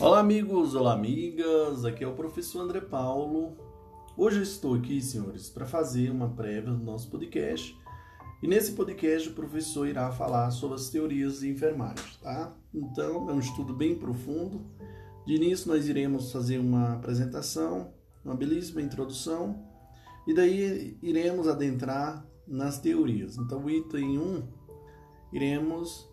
Olá, amigos, olá, amigas. Aqui é o professor André Paulo. Hoje eu estou aqui, senhores, para fazer uma prévia do nosso podcast. E nesse podcast o professor irá falar sobre as teorias de enfermagem, tá? Então, é um estudo bem profundo. De início, nós iremos fazer uma apresentação, uma belíssima introdução, e daí iremos adentrar nas teorias. Então, o item 1, iremos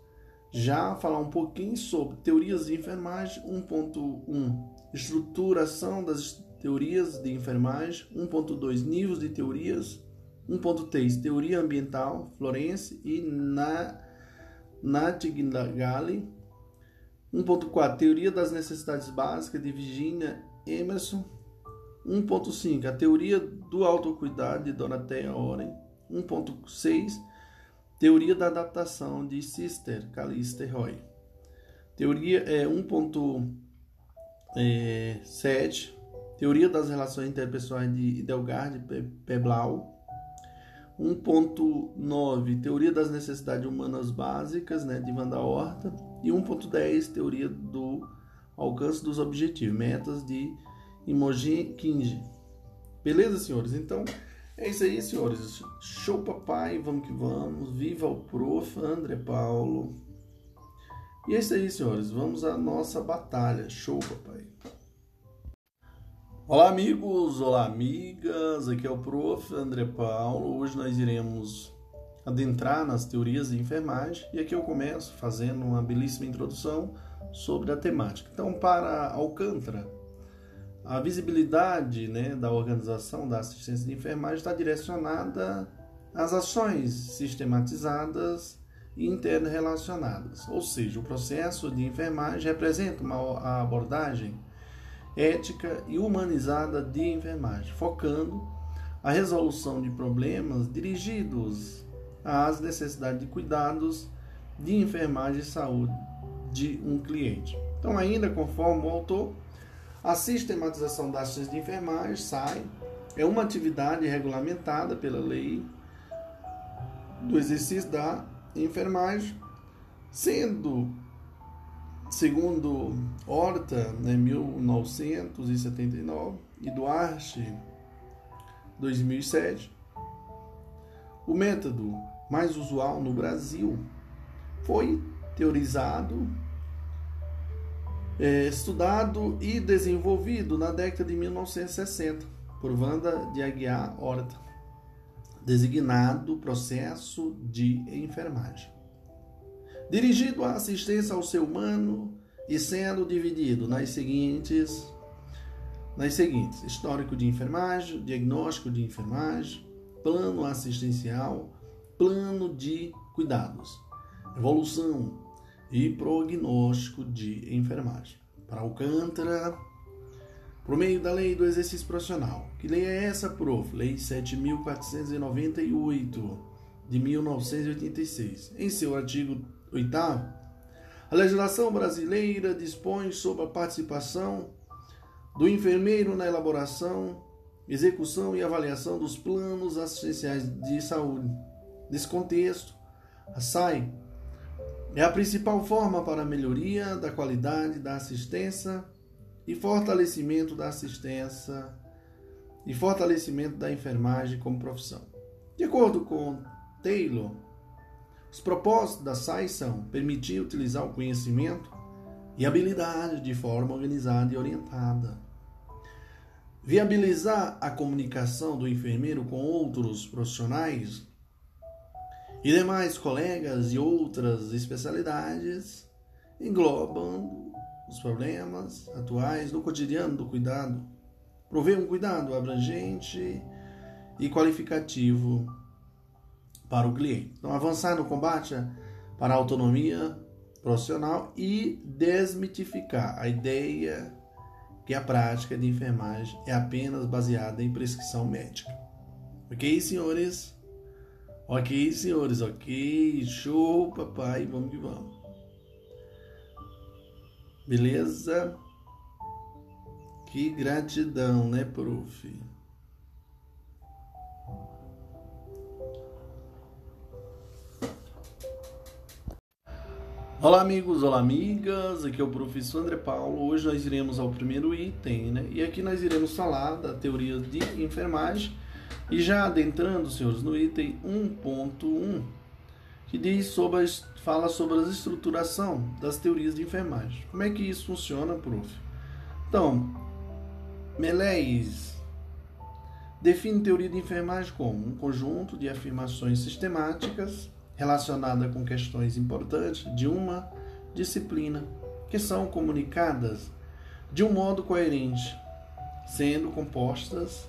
já falar um pouquinho sobre teorias de enfermagem 1.1, estruturação das teorias de enfermagem 1.2, níveis de teorias 1.3, teoria ambiental, Florence e na Nightingale 1.4, teoria das necessidades básicas de Virginia Emerson 1.5, a teoria do autocuidado de Dorothea Oren 1.6, Teoria da adaptação de Sister, Callista Roy. Teoria é 1.7. Teoria das relações interpessoais de Delgard Peblau. 1.9. Teoria das necessidades humanas básicas, né, de Wanda Horta. E 1.10. Teoria do alcance dos objetivos, metas de Imogen Kinji. Beleza, senhores? Então, é isso aí, senhores. Show papai, vamos que vamos. Viva o prof. André Paulo. E é isso aí, senhores. Vamos à nossa batalha. Show, papai. Olá, amigos. Olá, amigas. Aqui é o prof. André Paulo. Hoje nós iremos adentrar nas teorias de enfermagem. E aqui eu começo fazendo uma belíssima introdução sobre a temática. Então, para Alcântara, a visibilidade né, da organização da assistência de enfermagem está direcionada às ações sistematizadas e interrelacionadas, ou seja, o processo de enfermagem representa uma abordagem ética e humanizada de enfermagem, focando a resolução de problemas dirigidos às necessidades de cuidados de enfermagem e saúde de um cliente. Então, ainda conforme o autor, a sistematização das ações de enfermagem, SAI, é uma atividade regulamentada pela lei do exercício da enfermagem, sendo, segundo Horta, né, 1979, e Duarte, 2007, o método mais usual no Brasil foi teorizado é, estudado e desenvolvido na década de 1960 por Wanda de Aguiar Horta, designado processo de enfermagem. Dirigido à assistência ao ser humano e sendo dividido nas seguintes nas seguintes: histórico de enfermagem, diagnóstico de enfermagem, plano assistencial, plano de cuidados, evolução, e prognóstico de enfermagem. Para Alcântara, por meio da lei do exercício profissional. Que lei é essa, prof? Lei 7498 de 1986. Em seu artigo 8 a legislação brasileira dispõe sobre a participação do enfermeiro na elaboração, execução e avaliação dos planos assistenciais de saúde. Nesse contexto, a SAI é a principal forma para a melhoria da qualidade da assistência e fortalecimento da assistência e fortalecimento da enfermagem como profissão. De acordo com Taylor, os propósitos da SAI são permitir utilizar o conhecimento e habilidade de forma organizada e orientada, viabilizar a comunicação do enfermeiro com outros profissionais e demais colegas de outras especialidades englobam os problemas atuais no cotidiano do cuidado, prover um cuidado abrangente e qualificativo para o cliente. Então, avançar no combate para a autonomia profissional e desmitificar a ideia que a prática de enfermagem é apenas baseada em prescrição médica. Ok, senhores? Ok, senhores, ok. Show, papai. Vamos que vamos. Beleza? Que gratidão, né, prof? Olá amigos, olá amigas, aqui é o professor André Paulo. Hoje nós iremos ao primeiro item, né? E aqui nós iremos falar da teoria de enfermagem e já adentrando, senhores, no item 1.1, que diz sobre a, fala sobre a estruturação das teorias de enfermagem. Como é que isso funciona, prof? Então, Meléis define teoria de enfermagem como um conjunto de afirmações sistemáticas relacionada com questões importantes de uma disciplina que são comunicadas de um modo coerente, sendo compostas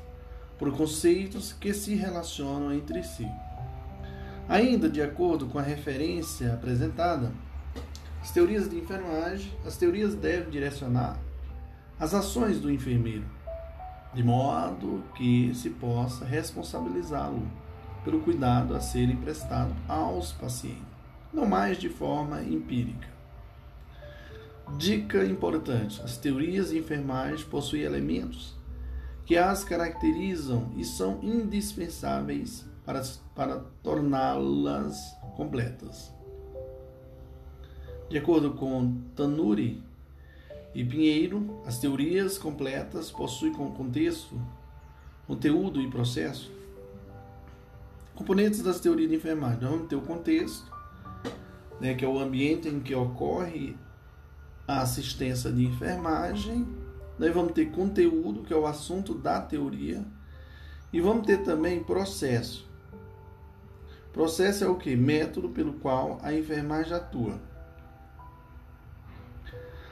por conceitos que se relacionam entre si. Ainda de acordo com a referência apresentada, as teorias de enfermagem, as teorias devem direcionar as ações do enfermeiro, de modo que se possa responsabilizá-lo pelo cuidado a ser emprestado aos pacientes, não mais de forma empírica. Dica importante: as teorias de enfermagem possuem elementos que as caracterizam e são indispensáveis para, para torná-las completas. De acordo com Tanuri e Pinheiro, as teorias completas possuem contexto, conteúdo e processo Componentes das teorias de enfermagem. Vamos ter o contexto, né, que é o ambiente em que ocorre a assistência de enfermagem. Nós vamos ter conteúdo, que é o assunto da teoria. E vamos ter também processo. Processo é o que? Método pelo qual a enfermagem atua.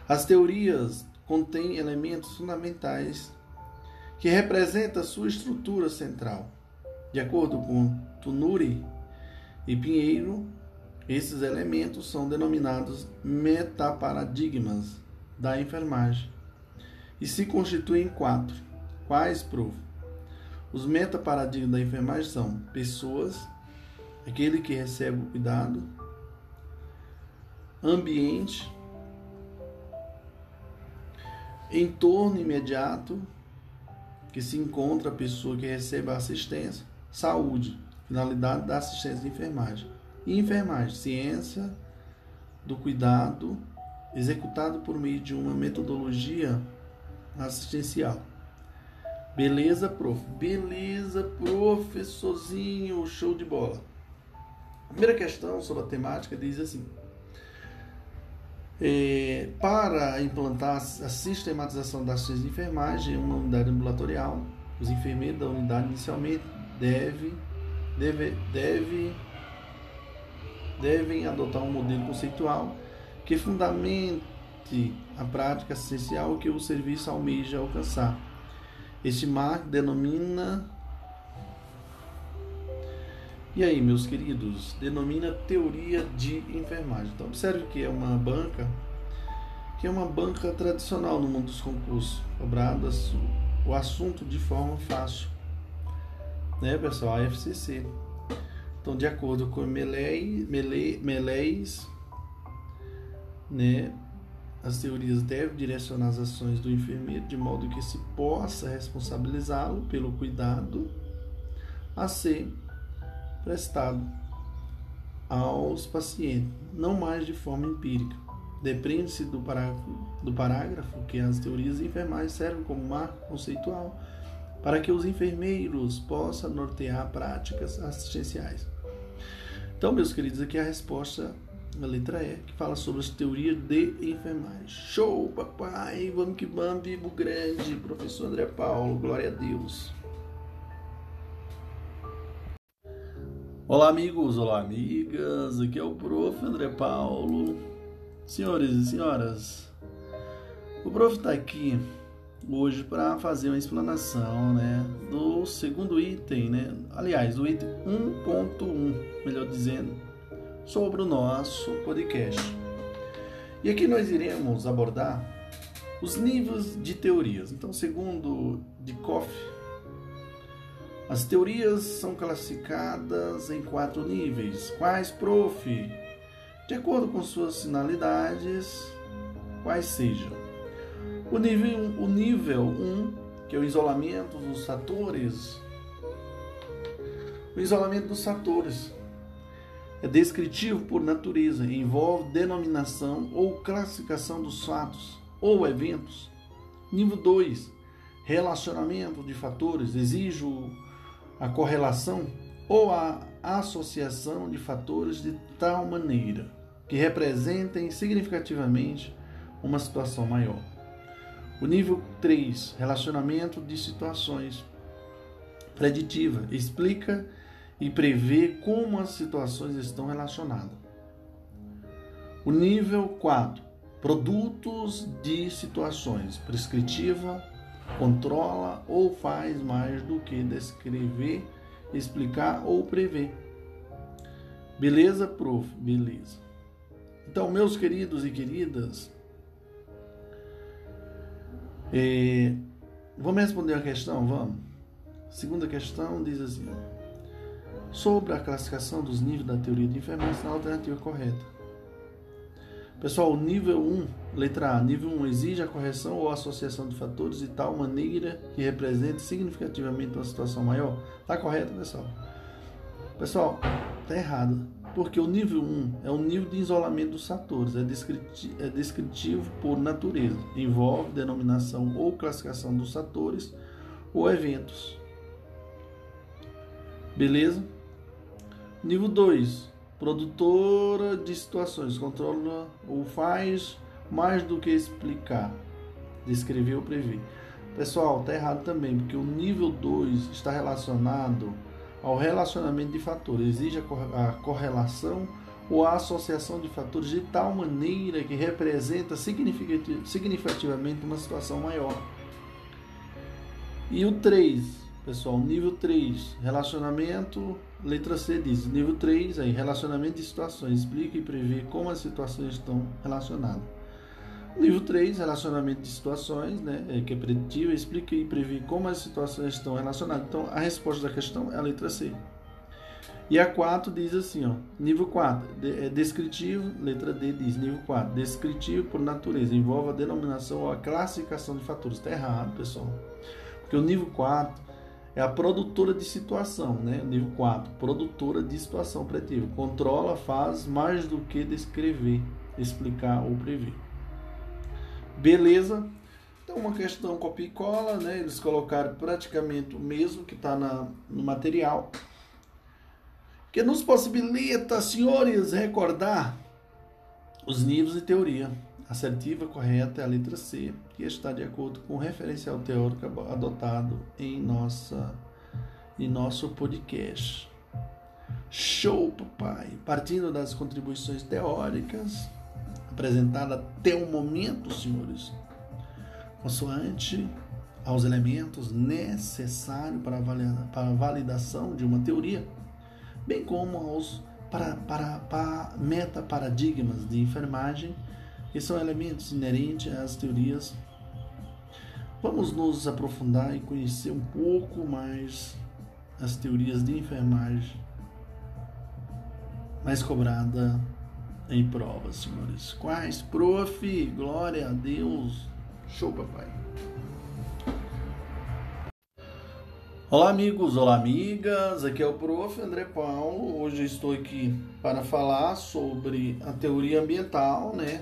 As teorias contêm elementos fundamentais que representam sua estrutura central. De acordo com Tunuri e Pinheiro, esses elementos são denominados metaparadigmas da enfermagem e se constituem em quatro. Quais, prof? Os metaparadigmas da enfermagem são pessoas, aquele que recebe o cuidado, ambiente, entorno imediato, que se encontra a pessoa que recebe a assistência, Saúde, finalidade da assistência de enfermagem. E enfermagem, ciência do cuidado executado por meio de uma metodologia assistencial. Beleza, prof? Beleza, professorzinho, show de bola. A primeira questão sobre a temática diz assim: é, para implantar a sistematização da assistência de enfermagem em uma unidade ambulatorial, os enfermeiros da unidade inicialmente deve, deve, deve, devem adotar um modelo conceitual que a prática essencial que o serviço almeja alcançar. Este marco denomina e aí, meus queridos, denomina teoria de enfermagem. Então, observe que é uma banca que é uma banca tradicional no mundo dos concursos, cobrado o assunto de forma fácil né, pessoal? A FCC. Então, de acordo com Meléis, Meléis né, as teorias devem direcionar as ações do enfermeiro de modo que se possa responsabilizá-lo pelo cuidado a ser prestado aos pacientes, não mais de forma empírica. Depende-se do do parágrafo que as teorias de enfermagem servem como marco conceitual para que os enfermeiros possam nortear práticas assistenciais. Então, meus queridos, aqui é a resposta na letra E, que fala sobre as teorias de enfermagem. Show, papai! Vamos que vamos, vivo grande, professor André Paulo, glória a Deus. Olá, amigos, olá, amigas, aqui é o prof. André Paulo. Senhores e senhoras, o prof está aqui hoje para fazer uma explanação né, do segundo item, né, aliás, do item 1.1, melhor dizendo, sobre o nosso podcast. E aqui nós iremos abordar os níveis de teorias. Então, segundo Dikoff, as teorias são classificadas em quatro níveis. Quais, prof? De acordo com suas finalidades, quais sejam o nível, o nível 1, que é o isolamento dos fatores. O isolamento dos fatores é descritivo por natureza, envolve denominação ou classificação dos fatos ou eventos. Nível 2, relacionamento de fatores, exige a correlação ou a associação de fatores de tal maneira que representem significativamente uma situação maior. O nível 3, relacionamento de situações preditiva, explica e prevê como as situações estão relacionadas. O nível 4, produtos de situações, prescritiva, controla ou faz mais do que descrever, explicar ou prever. Beleza, prof? Beleza. Então, meus queridos e queridas, é, vamos responder a questão? Vamos. Segunda questão diz assim: sobre a classificação dos níveis da teoria de enfermagem na alternativa correta. Pessoal, nível 1, letra A, nível 1 exige a correção ou associação de fatores de tal maneira que represente significativamente uma situação maior. Está correto, pessoal? Pessoal, está errado. Porque o nível 1 é o nível de isolamento dos fatores, é é descritivo por natureza, envolve denominação ou classificação dos fatores ou eventos. Beleza? Nível 2. Produtora de situações. Controla ou faz mais do que explicar. Descrever ou prever. Pessoal, tá errado também, porque o nível 2 está relacionado ao relacionamento de fatores. Exige a correlação ou a associação de fatores de tal maneira que representa significativamente uma situação maior. E o 3, Pessoal, nível 3, relacionamento, letra C diz, nível 3, aí, relacionamento de situações, explica e prevê como as situações estão relacionadas. Nível 3, relacionamento de situações, né, é, que é preditivo, explica e prevê como as situações estão relacionadas. Então, a resposta da questão é a letra C. E a 4 diz assim, ó, nível 4, é descritivo, letra D diz, nível 4, descritivo por natureza, envolve a denominação ou a classificação de fatores. Está errado, pessoal. Porque o nível 4 é a produtora de situação, né? Nível 4, produtora de situação pretiva. Controla, faz mais do que descrever, explicar ou prever. Beleza? Então, uma questão copia e cola, né? Eles colocaram praticamente o mesmo que está no material. Que nos possibilita, senhores, recordar os níveis de teoria assertiva correta é a letra C, que está de acordo com o referencial teórico adotado em, nossa, em nosso podcast. Show, papai! Partindo das contribuições teóricas apresentadas até o momento, senhores, consoante aos elementos necessários para a validação de uma teoria, bem como aos para, para, para metaparadigmas de enfermagem que são elementos inerentes às teorias. Vamos nos aprofundar e conhecer um pouco mais as teorias de enfermagem mais cobrada em provas, senhores. Quais? Prof, glória a Deus. Show, papai. Olá, amigos, olá, amigas. Aqui é o Prof. André Paulo. Hoje estou aqui para falar sobre a teoria ambiental, né?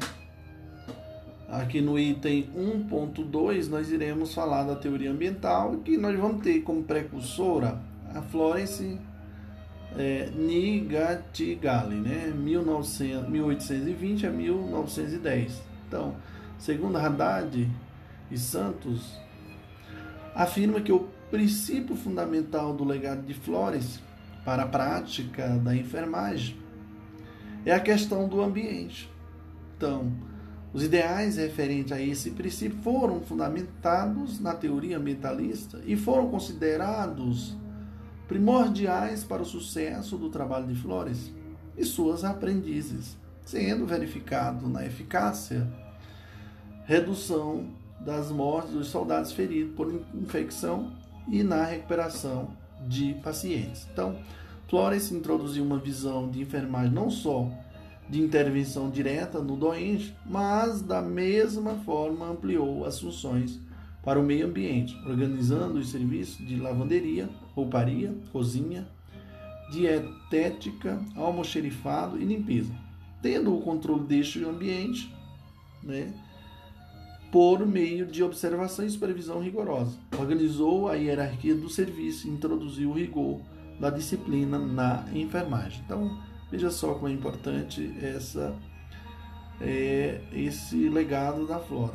Aqui no item 1.2 nós iremos falar da teoria ambiental que nós vamos ter como precursora a Florence é, Nightingale, né? 1900, 1820 a 1910. Então, segundo Haddad e Santos, afirma que o princípio fundamental do legado de Florence para a prática da enfermagem é a questão do ambiente. Então, os ideais referentes a esse princípio foram fundamentados na teoria ambientalista e foram considerados primordiais para o sucesso do trabalho de Flores e suas aprendizes, sendo verificado na eficácia, redução das mortes dos soldados feridos por infecção e na recuperação de pacientes. Então, Flores introduziu uma visão de enfermagem não só de intervenção direta no doente, mas da mesma forma ampliou as funções para o meio ambiente, organizando os serviços de lavanderia, rouparia, cozinha, dietética, almoxerifado e limpeza, tendo o controle deste ambiente, né, por meio de observação e supervisão rigorosa. Organizou a hierarquia do serviço e introduziu o rigor da disciplina na enfermagem. Então, veja só como é importante essa, é, esse legado da flora,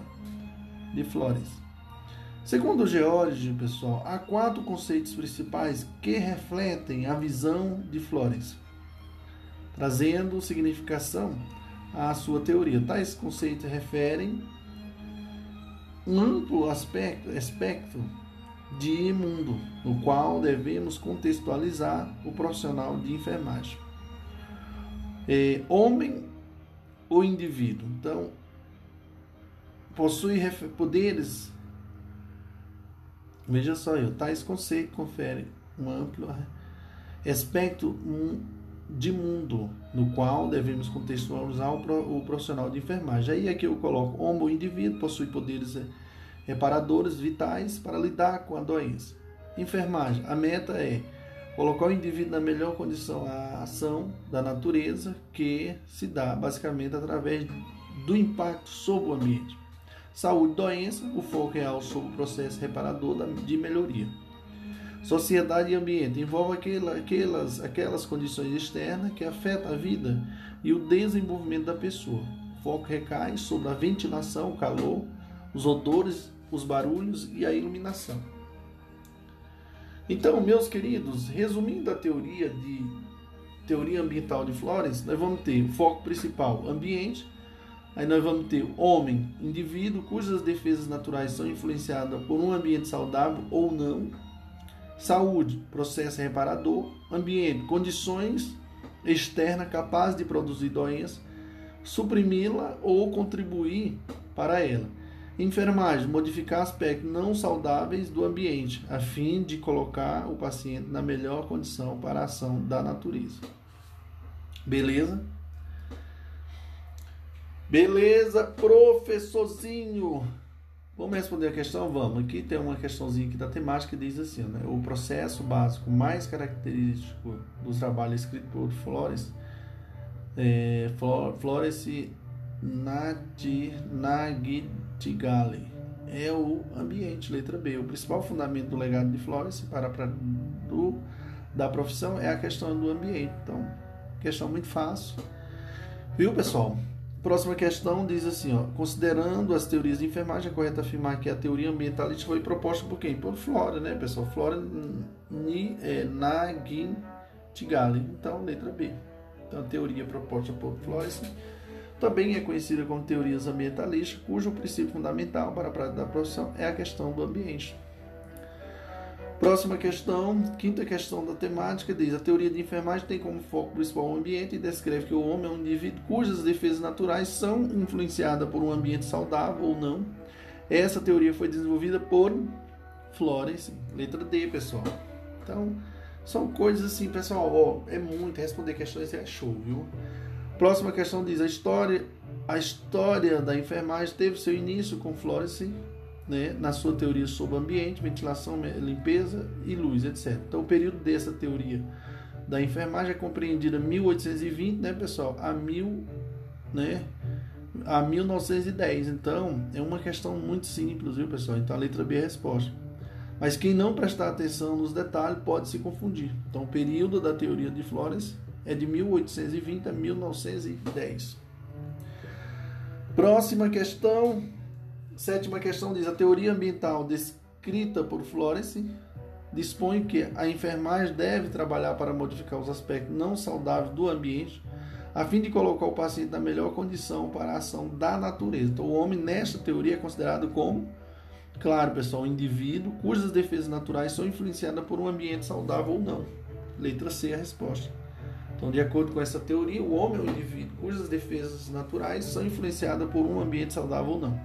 de Flores. Segundo George, pessoal, há quatro conceitos principais que refletem a visão de Flores, trazendo significação à sua teoria. Tais conceitos referem um amplo aspecto, aspecto de mundo, no qual devemos contextualizar o profissional de enfermagem. É, homem ou indivíduo. Então, possui poderes. Veja só, eu, tais conceitos conferem um amplo aspecto de mundo no qual devemos contextualizar o profissional de enfermagem. Aí aqui eu coloco homem ou indivíduo possui poderes é, reparadores vitais para lidar com a doença. Enfermagem. A meta é colocar o indivíduo na melhor condição à ação da natureza que se dá basicamente através do impacto sobre o ambiente. Saúde e doença, o foco real sobre o processo reparador de melhoria. Sociedade e ambiente envolve aquelas, aquelas condições externas que afetam a vida e o desenvolvimento da pessoa. O foco recai sobre a ventilação, o calor, os odores os barulhos e a iluminação. Então, meus queridos, resumindo a teoria de teoria ambiental de Flores, nós vamos ter o foco principal ambiente, aí nós vamos ter homem, indivíduo cujas defesas naturais são influenciadas por um ambiente saudável ou não, saúde, processo reparador, ambiente, condições externas capazes de produzir doença, suprimi-la ou contribuir para ela. Enfermagem, modificar aspectos não saudáveis do ambiente, a fim de colocar o paciente na melhor condição para a ação da natureza. Beleza? Beleza, professorzinho. Vamos responder a questão? Vamos. Aqui tem uma questãozinha aqui da temática que diz assim, né? O processo básico mais característico dos trabalhos escritos por Flores, é, Flores Nadi, Nagitigali. É o ambiente, letra B. O principal fundamento do legado de Flores para, para do, da profissão é a questão do ambiente. Então, questão muito fácil. Viu, pessoal? Próxima questão diz assim, ó, considerando as teorias de enfermagem, é correto afirmar que a teoria ambientalista foi proposta por quem? Por Flora, né, pessoal? Flora Ni, é, Nagitigali. Então, letra B. Então, a teoria proposta por Flores também é conhecida como teorias ambientalistas, cujo princípio fundamental para a prática da profissão é a questão do ambiente. Próxima questão, quinta questão da temática, diz: a teoria de enfermagem tem como foco principal o ambiente e descreve que o homem é um indivíduo cujas defesas naturais são influenciadas por um ambiente saudável ou não. Essa teoria foi desenvolvida por Florence, letra D, pessoal. Então, são coisas assim, pessoal, ó, é muito, responder questões é show, viu? Próxima questão diz: a história, a história da enfermagem teve seu início com Florence, né, na sua teoria sobre ambiente, ventilação, limpeza e luz, etc. Então, o período dessa teoria da enfermagem é compreendido 1820, né, pessoal, a mil, né, a 1910. Então, é uma questão muito simples, viu, pessoal? Então, a letra B é a resposta. Mas quem não prestar atenção nos detalhes pode se confundir. Então, o período da teoria de Florence é de 1820 a 1910. Próxima questão, sétima questão diz: a teoria ambiental descrita por Florence dispõe que a enfermagem deve trabalhar para modificar os aspectos não saudáveis do ambiente, a fim de colocar o paciente na melhor condição para a ação da natureza. Então, o homem, nesta teoria, é considerado como, claro, pessoal, um indivíduo cujas defesas naturais são influenciadas por um ambiente saudável ou não. Letra C a resposta. Então, de acordo com essa teoria, o homem é um indivíduo cujas defesas naturais são influenciadas por um ambiente saudável ou não.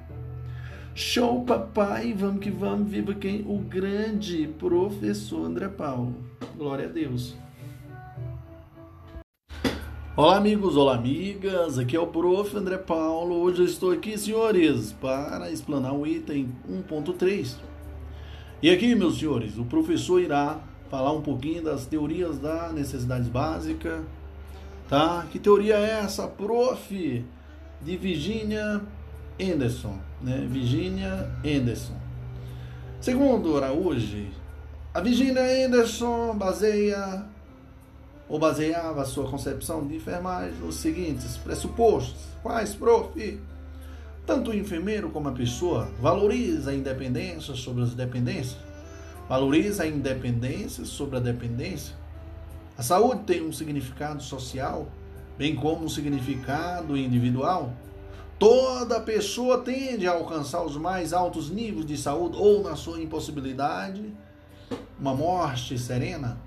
Show, papai! Vamos que vamos! Viva quem? O grande professor André Paulo. Glória a Deus! Olá, amigos! Olá, amigas! Aqui é o prof. André Paulo. Hoje eu estou aqui, senhores, para explanar o item 1.3. E aqui, meus senhores, o professor irá falar um pouquinho das teorias da necessidades básicas, tá? Que teoria é essa, prof? De Virginia Anderson, né? Virginia Anderson. Segundo Araújo, a Virginia Anderson baseia ou baseava sua concepção de enfermagem nos seguintes pressupostos. Quais, prof? Tanto o enfermeiro como a pessoa valoriza a independência sobre as dependências, valoriza a independência sobre a dependência. A saúde tem um significado social, bem como um significado individual. Toda pessoa tende a alcançar os mais altos níveis de saúde ou, na sua impossibilidade, uma morte serena.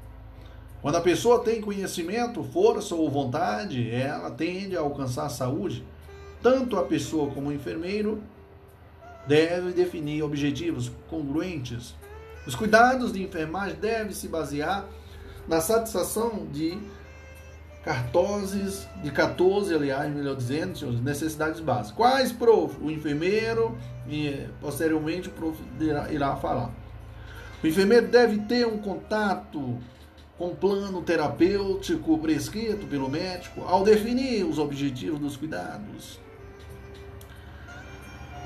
Quando a pessoa tem conhecimento, força ou vontade, ela tende a alcançar a saúde. Tanto a pessoa como o enfermeiro devem definir objetivos congruentes. Os cuidados de enfermagem devem se basear na satisfação de cartoses, de 14, aliás, melhor dizendo, necessidades básicas. Quais, prof? O enfermeiro e posteriormente o prof irá, irá falar. O enfermeiro deve ter um contato com plano terapêutico prescrito pelo médico ao definir os objetivos dos cuidados.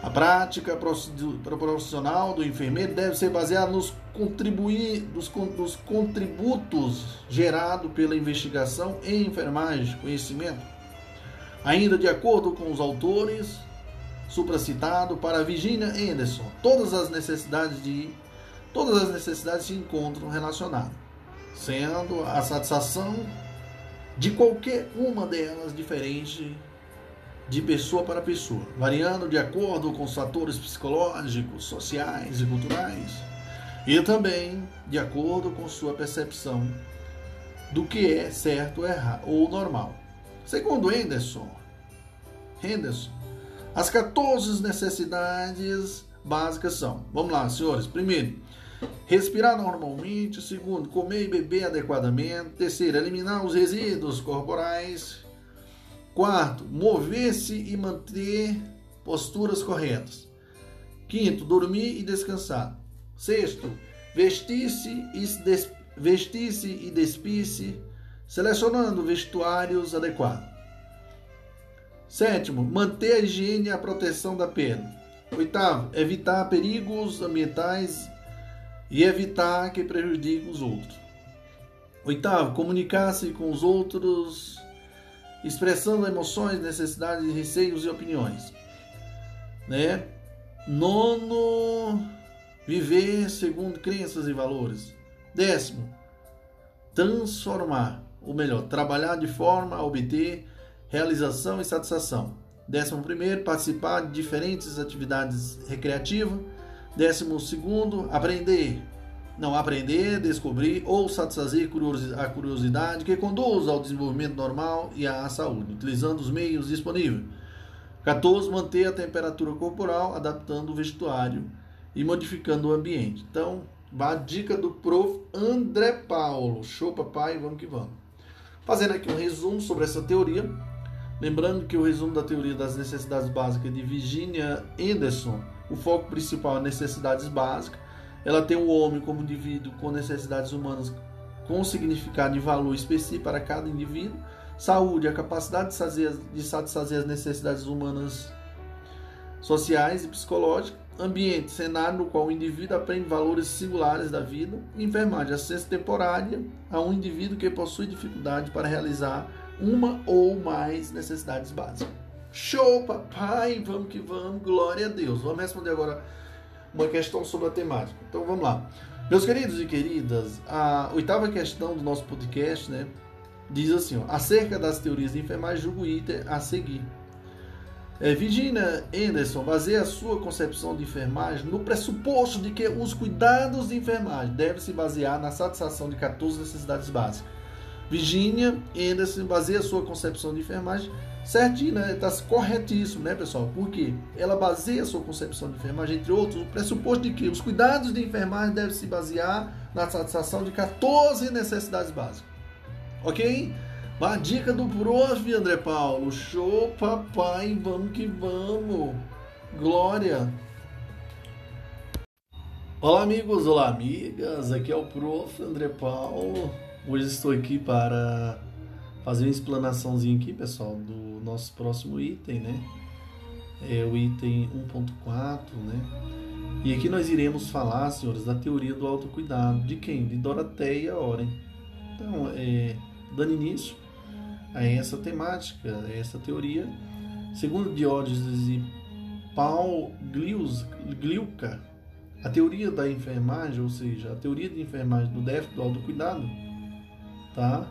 A prática profissional do enfermeiro deve ser baseada nos, contribuir, nos contributos gerados pela investigação em enfermagem, conhecimento. Ainda de acordo com os autores supracitado para Virginia Anderson, todas as necessidades de todas as necessidades se encontram relacionadas sendo a satisfação de qualquer uma delas diferente de pessoa para pessoa, variando de acordo com os fatores psicológicos, sociais e culturais, e também de acordo com sua percepção do que é certo ou normal. Segundo Henderson, Henderson, as 14 necessidades básicas são: vamos lá, senhores. Primeiro, Respirar normalmente. Segundo, comer e beber adequadamente. Terceiro, eliminar os resíduos corporais. Quarto, mover-se e manter posturas corretas. Quinto, dormir e descansar. Sexto, vestir-se e, des... vestir e despir-se, selecionando vestuários adequados. Sétimo, manter a higiene e a proteção da pele. Oitavo, evitar perigos ambientais e evitar que prejudique os outros. Oitavo, comunicar-se com os outros, expressando emoções, necessidades, receios e opiniões. Né? Nono, viver segundo crenças e valores. Décimo, transformar, ou melhor, trabalhar de forma a obter realização e satisfação. Décimo primeiro, participar de diferentes atividades recreativas Décimo segundo, aprender. Não aprender, descobrir ou satisfazer a curiosidade que conduz ao desenvolvimento normal e à saúde, utilizando os meios disponíveis. 14. Manter a temperatura corporal, adaptando o vestuário e modificando o ambiente. Então, a dica do prof. André Paulo. Show, papai, vamos que vamos. Fazendo aqui um resumo sobre essa teoria. Lembrando que o resumo da teoria das necessidades básicas de Virginia Anderson o foco principal é necessidades básicas. Ela tem o homem como indivíduo com necessidades humanas com significado e valor específico para cada indivíduo. Saúde, a capacidade de, satisfazer, de satisfazer as necessidades humanas, sociais e psicológicas. Ambiente, cenário no qual o indivíduo aprende valores singulares da vida. Enfermagem, assistência temporária a um indivíduo que possui dificuldade para realizar uma ou mais necessidades básicas. Show, papai! Vamos que vamos, glória a Deus. Vamos responder agora uma questão sobre a temática. Então vamos lá. Meus queridos e queridas, a oitava questão do nosso podcast, né, diz assim, ó, acerca das teorias de enfermagem, julgo item a seguir. É, Virginia Anderson baseia a sua concepção de enfermagem no pressuposto de que os cuidados de enfermagem devem se basear na satisfação de 14 necessidades básicas. Virginia Anderson baseia a sua concepção de enfermagem certinho, né? Está corretíssimo, né, pessoal? Porque ela baseia a sua concepção de enfermagem, entre outros, o pressuposto de que os cuidados de enfermagem devem se basear na satisfação de 14 necessidades básicas. Ok? Uma dica do prof. André Paulo. Show, papai. Vamos que vamos. Glória. Olá amigos, olá amigas, aqui é o Prof. André Paulo. Hoje estou aqui para fazer uma explanaçãozinha aqui, pessoal, do nosso próximo item, né? É o item 1.4, né? E aqui nós iremos falar, senhores, da teoria do autocuidado. De quem? De Doroteia Oren. Então, é, dando início a essa temática, a essa teoria, segundo Diógenes e Paul Gliuca, a teoria da enfermagem, ou seja, a teoria de enfermagem do déficit do autocuidado, tá?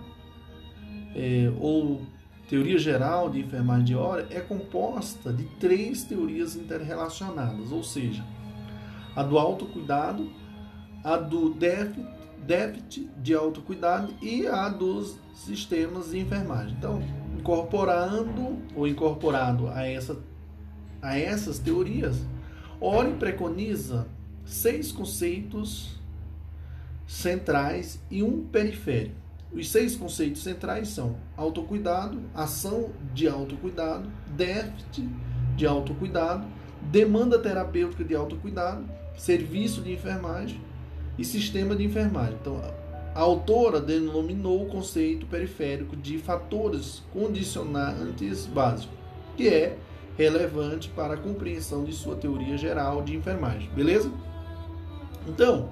É, ou teoria geral de enfermagem de hora, é composta de três teorias interrelacionadas, ou seja, a do autocuidado, a do déficit, déficit de autocuidado e a dos sistemas de enfermagem. Então, incorporando ou incorporado a, essa, a essas teorias, Ore preconiza seis conceitos centrais e um periférico. Os seis conceitos centrais são autocuidado, ação de autocuidado, déficit de autocuidado, demanda terapêutica de autocuidado, serviço de enfermagem e sistema de enfermagem. Então, a autora denominou o conceito periférico de fatores condicionantes básicos, que é relevante para a compreensão de sua teoria geral de enfermagem. Beleza? Então,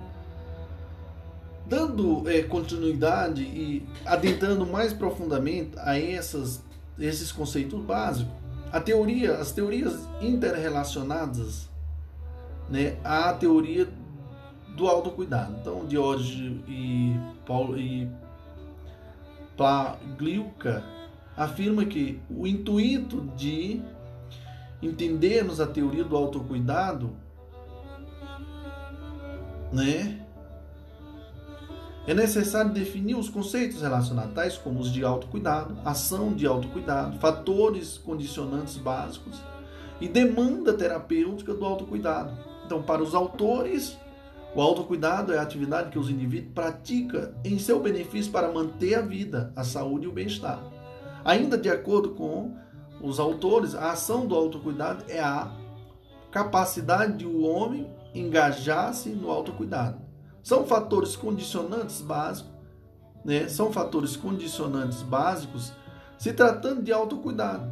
dando é, continuidade e adentrando mais profundamente a essas, esses conceitos básicos, a teoria, as teorias interrelacionadas, né, à teoria do autocuidado. Então, Diógenes e Paulo e Pagliuca afirma que o intuito de entendermos a teoria do autocuidado né? É necessário definir os conceitos relacionados, tais como os de autocuidado, ação de autocuidado, fatores condicionantes básicos e demanda terapêutica do autocuidado. Então, para os autores, o autocuidado é a atividade que os indivíduos praticam em seu benefício para manter a vida, a saúde e o bem-estar. Ainda de acordo com os autores, a ação do autocuidado é a capacidade do homem engajar-se no autocuidado. São fatores condicionantes básicos, né? São fatores condicionantes básicos se tratando de autocuidado.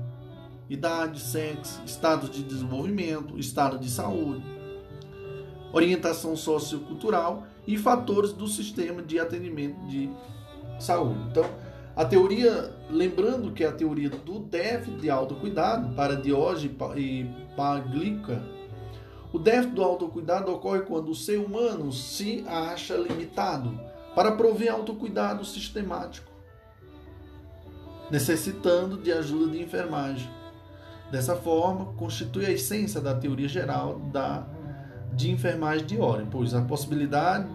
Idade, sexo, estado de desenvolvimento, estado de saúde, orientação sociocultural e fatores do sistema de atendimento de saúde. Então, a teoria, lembrando que a teoria do déficit de autocuidado para Diógenes e Paglica o déficit do autocuidado ocorre quando o ser humano se acha limitado para prover autocuidado sistemático, necessitando de ajuda de enfermagem. Dessa forma, constitui a essência da teoria geral da, de enfermagem de Oren, pois a possibilidade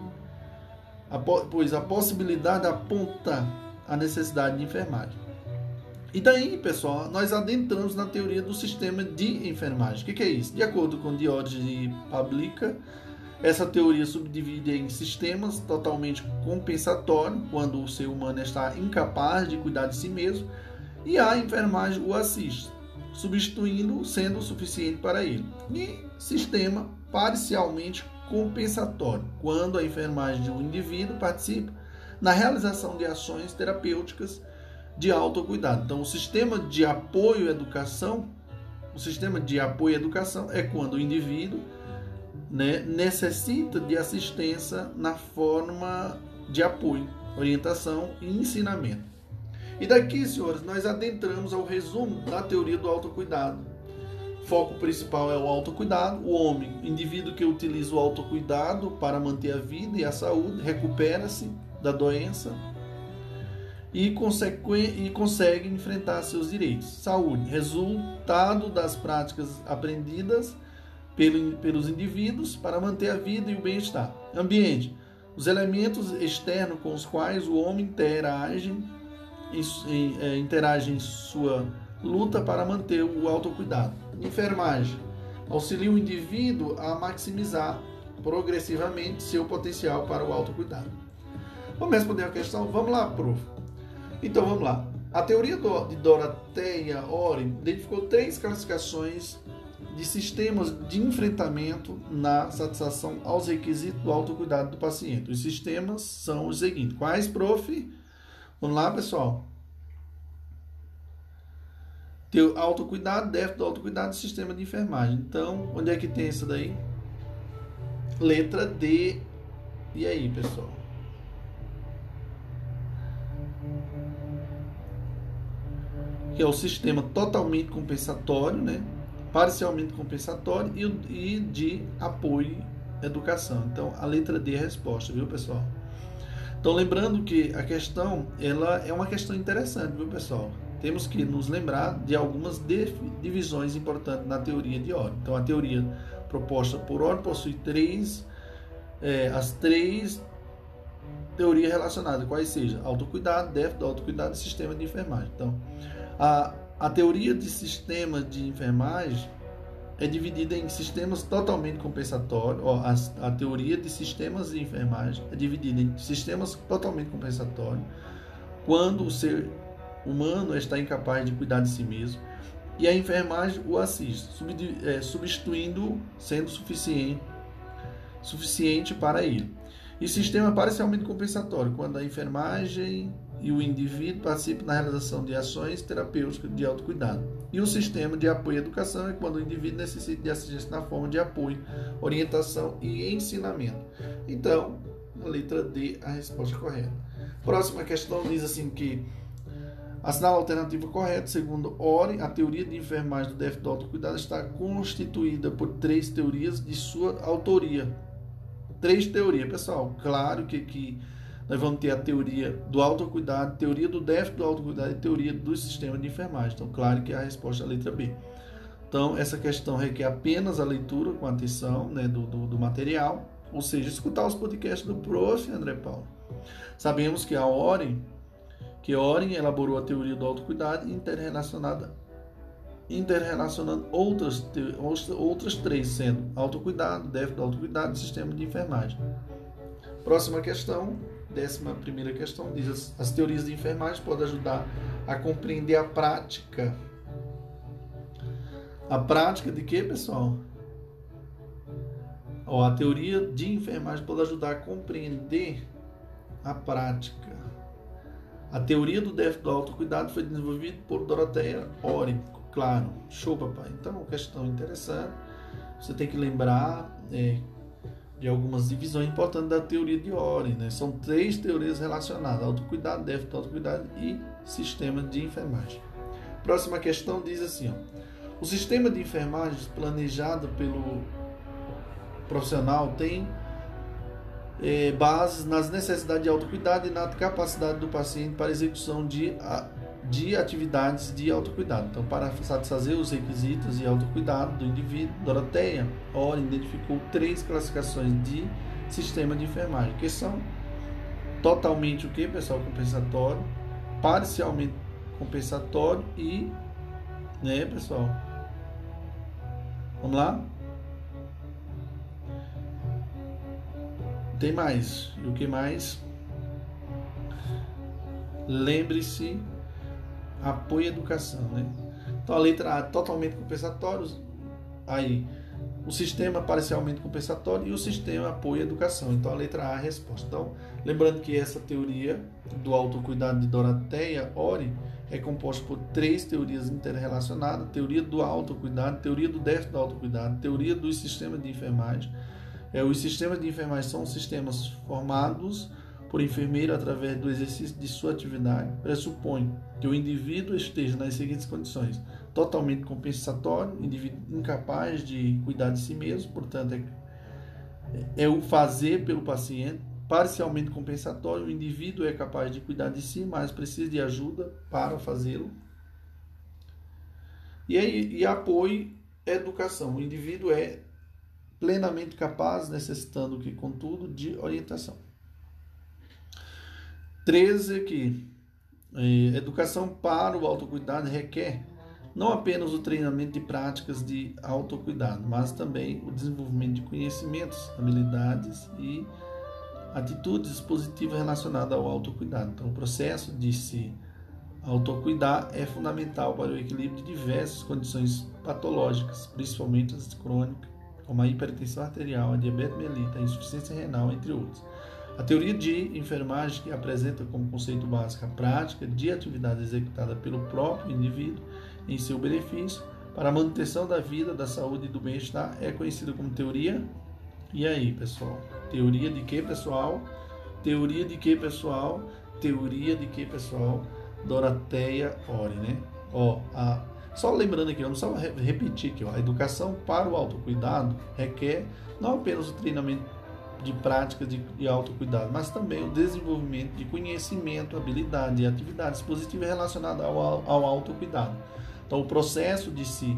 a, pois a possibilidade aponta a necessidade de enfermagem. E daí, pessoal, nós adentramos na teoria do sistema de enfermagem. O que, que é isso? De acordo com Diógenes Publica, essa teoria subdivide em sistemas totalmente compensatórios, quando o ser humano está incapaz de cuidar de si mesmo, e a enfermagem o assiste, substituindo sendo suficiente para ele. E sistema parcialmente compensatório, quando a enfermagem de um indivíduo participa na realização de ações terapêuticas de autocuidado. Então, o sistema de apoio à educação, o sistema de apoio à educação é quando o indivíduo né, necessita de assistência na forma de apoio, orientação e ensinamento. E daqui, senhores, nós adentramos ao resumo da teoria do autocuidado. Foco principal é o autocuidado. O homem, indivíduo que utiliza o autocuidado para manter a vida e a saúde, recupera-se da doença, e, e consegue enfrentar seus direitos. Saúde, resultado das práticas aprendidas pelo, pelos indivíduos para manter a vida e o bem-estar. Ambiente, os elementos externos com os quais o homem interage em, em, é, interage em sua luta para manter o autocuidado. Enfermagem, auxilia o indivíduo a maximizar progressivamente seu potencial para o autocuidado. Vamos responder a questão? Vamos lá, prof. Então vamos lá. A teoria de Dorothea Oren identificou três classificações de sistemas de enfrentamento na satisfação aos requisitos do autocuidado do paciente. Os sistemas são os seguintes. Quais, prof? Vamos lá, pessoal. Ter autocuidado, déficit do autocuidado sistema de enfermagem. Então, onde é que tem isso daí? Letra D. E aí, pessoal? Que é o sistema totalmente compensatório, né? parcialmente compensatório e, e de apoio à educação. Então, a letra D é a resposta, viu, pessoal? Então, lembrando que a questão, ela é uma questão interessante, viu, pessoal? Temos que nos lembrar de algumas divisões importantes na teoria de ordem. Então, a teoria proposta por ordem possui três, é, as três teorias relacionadas, quais sejam autocuidado, déficit do autocuidado e sistema de enfermagem. Então, a a teoria de sistemas de enfermagem é dividida em sistemas totalmente compensatórios. Ó, a, a, teoria de sistemas de enfermagem é dividida em sistemas totalmente compensatórios, quando o ser humano está incapaz de cuidar de si mesmo, e a enfermagem o assiste, é, substituindo, sendo suficiente, suficiente para ele. E sistema parcialmente compensatório, quando a enfermagem e o indivíduo participa na realização de ações terapêuticas de autocuidado. E o sistema de apoio à educação é quando o indivíduo necessita de assistência na forma de apoio, orientação e ensinamento. Então, a letra D, a resposta correta. Próxima questão diz assim que assinala a alternativa correta, segundo Ore, a teoria de enfermagem do déficit do autocuidado está constituída por três teorias de sua autoria. Três teorias, pessoal. Claro que, que nós vamos ter a teoria do autocuidado, teoria do déficit do autocuidado e teoria do sistema de enfermagem. Então, claro que a resposta é a letra B. Então, essa questão requer apenas a leitura com atenção né, do, do, do material, ou seja, escutar os podcasts do prof. André Paulo. Sabemos que a Oren, que Oren elaborou a teoria do autocuidado interrelacionada interrelacionando outras, outras três, sendo autocuidado, déficit do autocuidado e sistema de enfermagem. Próxima questão, décima primeira questão, diz as, as teorias de enfermagem podem ajudar a compreender a prática. A prática de quê, pessoal? Ó, a teoria de enfermagem pode ajudar a compreender a prática. A teoria do déficit do autocuidado foi desenvolvida por Doroteia Oren. Claro, show, papai. Então, questão interessante. Você tem que lembrar é, de algumas divisões importantes da teoria de Oren. Né? São três teorias relacionadas: autocuidado, déficit, autocuidado e sistema de enfermagem. Próxima questão diz assim: ó, o sistema de enfermagem planejado pelo profissional tem é, bases nas necessidades de autocuidado e na capacidade do paciente para execução de de atividades de autocuidado. Então, para satisfazer os requisitos de autocuidado do indivíduo, Doroteia Ora identificou três classificações de sistema de enfermagem, que são totalmente o que, pessoal? Compensatório, parcialmente compensatório e, né, pessoal? Vamos lá? Tem mais. E o que mais? Lembre-se apoio à educação, né? Então a letra A totalmente compensatório, aí o sistema parcialmente compensatório e o sistema apoio à educação. Então a letra A é a resposta. Então, lembrando que essa teoria do autocuidado de Doroteia Ori é composta por três teorias interrelacionadas: teoria do autocuidado, teoria do déficit do autocuidado, teoria dos sistemas de enfermagem. É, os sistemas de enfermagem são sistemas formados por enfermeiro através do exercício de sua atividade pressupõe que o indivíduo esteja nas seguintes condições: totalmente compensatório, indivíduo incapaz de cuidar de si mesmo, portanto, é, é o fazer pelo paciente, parcialmente compensatório, o indivíduo é capaz de cuidar de si, mas precisa de ajuda para fazê-lo. E, aí, e apoio educação. O indivíduo é plenamente capaz, necessitando que, contudo, de orientação. 13 aqui. É, educação para o autocuidado requer não apenas o treinamento de práticas de autocuidado, mas também o desenvolvimento de conhecimentos, habilidades e atitudes positivas relacionadas ao autocuidado. Então, o processo de se Autocuidar é fundamental para o equilíbrio de diversas condições patológicas, principalmente as crônicas, como a hipertensão arterial, a diabetes mellitus, a insuficiência renal, entre outros. A teoria de enfermagem que apresenta como conceito básico a prática de atividade executada pelo próprio indivíduo em seu benefício para a manutenção da vida, da saúde e do bem-estar é conhecida como teoria. E aí, pessoal? Teoria de que, pessoal? Teoria de que, pessoal? Teoria de que, pessoal? Dorateia Ori, né? Ó, a, só lembrando aqui, vamos só repetir aqui, ó, a educação para o autocuidado requer não apenas o treinamento de práticas de, de autocuidado, mas também o desenvolvimento de conhecimento, habilidade e atividades positivas relacionadas ao, ao autocuidado. Então, o processo de se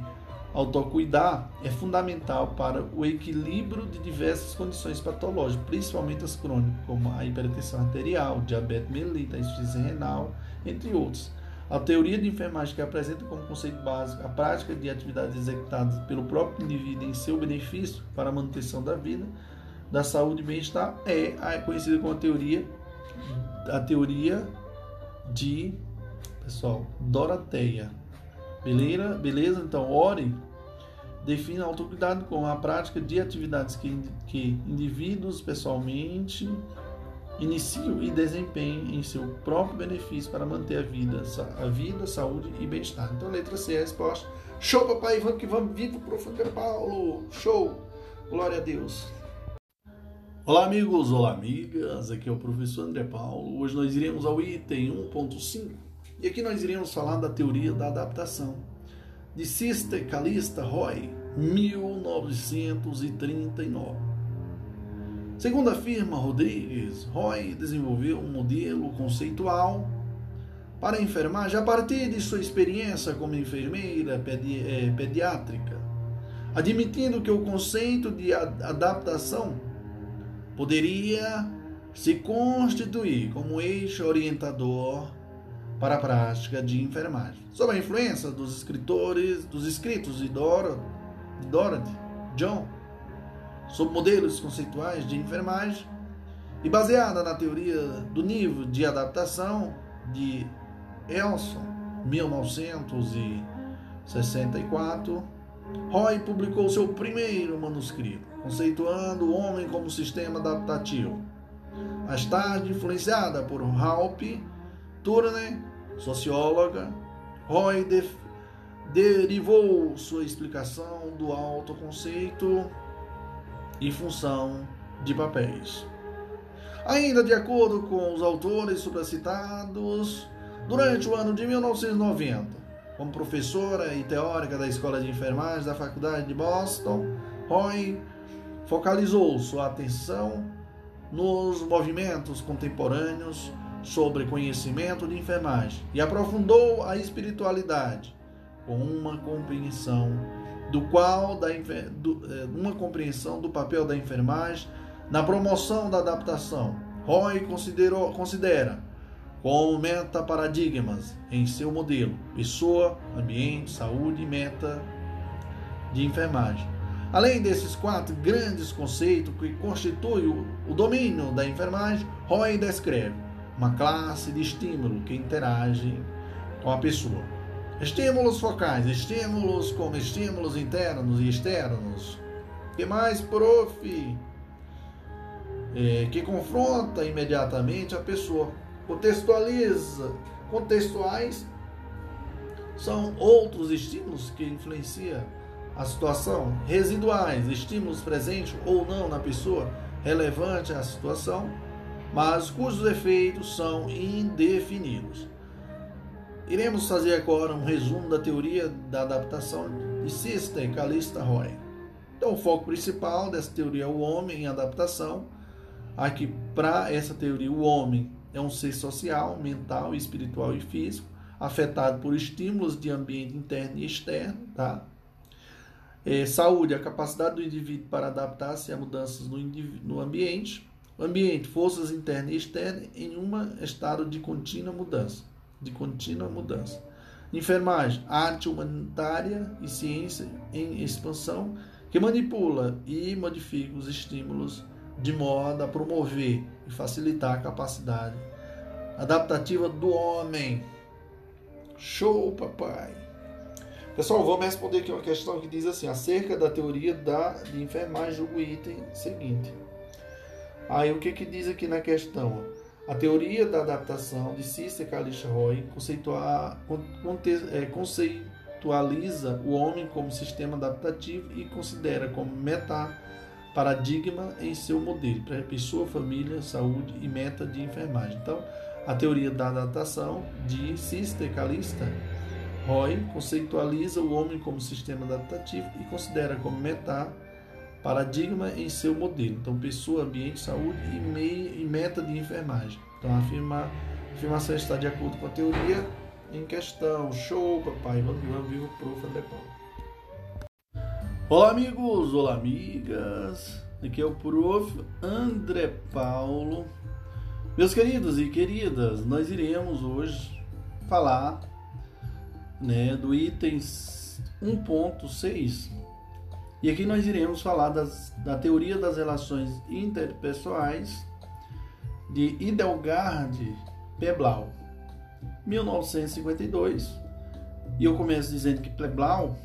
autocuidar é fundamental para o equilíbrio de diversas condições patológicas, principalmente as crônicas, como a hipertensão arterial, diabetes mellitus, insuficiência renal, entre outros. A teoria de enfermagem que apresenta como conceito básico a prática de atividades executadas pelo próprio indivíduo em seu benefício para a manutenção da vida, da saúde e bem-estar é conhecida como a teoria a teoria de pessoal Doroteia. Beleza? Beleza? Então, ore define autocuidado como a prática de atividades que, que indivíduos pessoalmente iniciam e desempenham em seu próprio benefício para manter a vida, a vida, saúde e bem-estar. Então, letra C é a resposta. Show, papai, vamos que vamos, viva o prof. André Paulo. Show. Glória a Deus. Olá, amigos, olá, amigas. Aqui é o professor André Paulo. Hoje nós iremos ao item 1.5 e aqui nós iremos falar da teoria da adaptação de Sister Calista Roy, 1939. Segundo afirma Rodrigues, Roy desenvolveu um modelo conceitual para a enfermagem a partir de sua experiência como enfermeira pedi eh, pediátrica, admitindo que o conceito de adaptação poderia se constituir como eixo orientador para a prática de enfermagem. Sob a influência dos escritores, dos escritos de Dorothy, Dorothy John, sobre modelos conceituais de enfermagem e baseada na teoria do nível de adaptação de Elson, 1964, Roy publicou seu primeiro manuscrito, conceituando o homem como sistema adaptativo. Mais tarde, influenciada por Ralph Turner socióloga, Roy de, derivou sua explicação do autoconceito e função de papéis. Ainda de acordo com os autores supracitados, durante o ano de 1990, como professora e teórica da Escola de Enfermagem da Faculdade de Boston, Roy focalizou sua atenção nos movimentos contemporâneos sobre conhecimento de enfermagem e aprofundou a espiritualidade com uma compreensão do qual da do, é, uma compreensão do papel da enfermagem na promoção da adaptação. Roy considerou, considera como meta paradigmas em seu modelo pessoa, ambiente, saúde e meta de enfermagem. Além desses quatro grandes conceitos que constituem o, domínio da enfermagem, Roy descreve uma classe de estímulo que interage com a pessoa. Estímulos focais, estímulos como estímulos internos e externos. que mais, prof? É, que confronta imediatamente a pessoa. Contextualiza. Contextuais são outros estímulos que influenciam a situação. Residuais, estímulos presentes ou não na pessoa, relevante à situação mas cujos efeitos são indefinidos. Iremos fazer agora um resumo da teoria da adaptação de Sister Calista Roy. Então, o foco principal dessa teoria é o homem em adaptação. Aqui, para essa teoria, o homem é um ser social, mental, espiritual e físico, afetado por estímulos de ambiente interno e externo, tá? É, saúde, a capacidade do indivíduo para adaptar-se a mudanças no, no ambiente ambiente, forças internas e externas em um estado de contínua mudança, de contínua mudança. Enfermagem, arte humanitária e ciência em expansão que manipula e modifica os estímulos de modo a promover e facilitar a capacidade adaptativa do homem. Show, papai! Pessoal, vamos responder aqui uma questão que diz assim, acerca da teoria da, de enfermagem, o item seguinte. Aí, o que que diz aqui na questão? A teoria da adaptação de Cícero Kalish Roy é, conceitualiza o homem como sistema adaptativo e considera como meta paradigma em seu modelo para pessoa, família, saúde e meta de enfermagem. Então, a teoria da adaptação de Cícero Calista Roy conceitualiza o homem como sistema adaptativo e considera como meta paradigma em seu modelo. Então, pessoa, ambiente, saúde e, meio, e meta de enfermagem. Então, a, afirma, afirmação está de acordo com a teoria em questão. Show, papai. Vamos, vamos ver o prof. André Paulo. Olá, amigos. Olá, amigas. Aqui é o prof. André Paulo. Meus queridos e queridas, nós iremos hoje falar né, do itens 1.6. E aqui nós iremos falar das, da teoria das relações interpessoais de Idelgard Peblau, 1952. E eu começo dizendo que Peblau,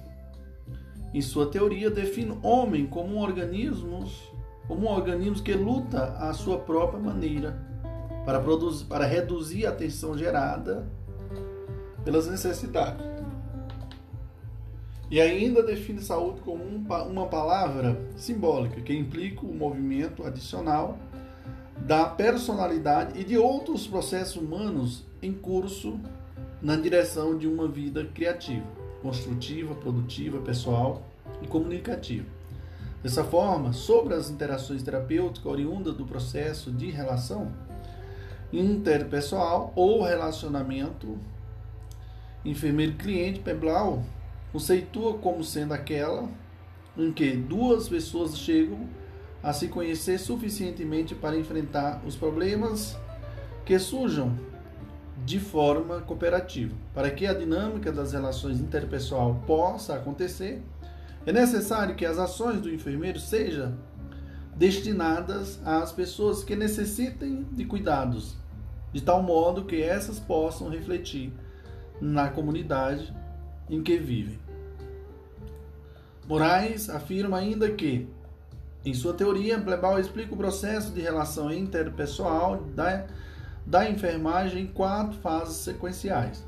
em sua teoria, define o homem como um organismo, como um organismo que luta à sua própria maneira para, produzir, para reduzir a tensão gerada pelas necessidades. E ainda define saúde como um, uma palavra simbólica que implica o movimento adicional da personalidade e de outros processos humanos em curso na direção de uma vida criativa, construtiva, produtiva, pessoal e comunicativa. Dessa forma, sobre as interações terapêuticas oriundas do processo de relação interpessoal ou relacionamento enfermeiro-cliente, Peblau conceitua como sendo aquela em que duas pessoas chegam a se conhecer suficientemente para enfrentar os problemas que surjam de forma cooperativa. Para que a dinâmica das relações interpessoal possa acontecer, é necessário que as ações do enfermeiro sejam destinadas às pessoas que necessitem de cuidados, de tal modo que essas possam refletir na comunidade em que vivem. Moraes afirma ainda que, em sua teoria, Plebal explica o processo de relação interpessoal da, da enfermagem em quatro fases sequenciais.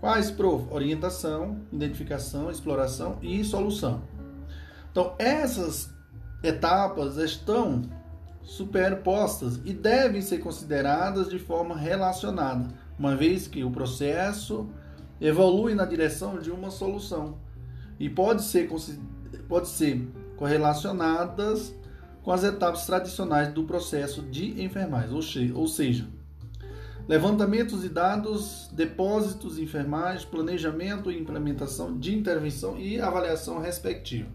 Quais, prof? Orientação, identificação, exploração e solução. Então, essas etapas estão superpostas e devem ser consideradas de forma relacionada, uma vez que o processo evolui na direção de uma solução e pode ser, pode ser correlacionadas com as etapas tradicionais do processo de enfermagem, ou seja, levantamentos de dados, depósitos de enfermagem, planejamento e implementação de intervenção e avaliação respectiva.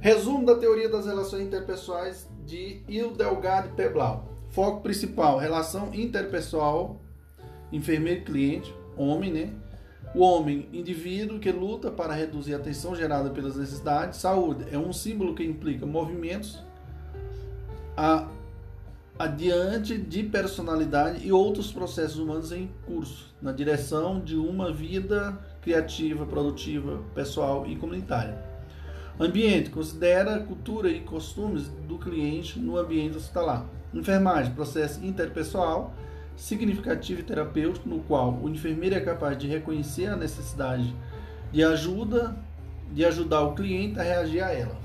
Resumo da teoria das relações interpessoais de Hildegard Peblau. Foco principal: relação interpessoal, enfermeiro-cliente, homem, né? O homem, indivíduo que luta para reduzir a tensão gerada pelas necessidades. Saúde é um símbolo que implica movimentos a, adiante de personalidade e outros processos humanos em curso, na direção de uma vida criativa, produtiva, pessoal e comunitária. Ambiente considera cultura e costumes do cliente no ambiente hospitalar. Enfermagem, processo interpessoal significativo e terapêutico no qual o enfermeiro é capaz de reconhecer a necessidade de ajuda, de ajudar o cliente a reagir a ela.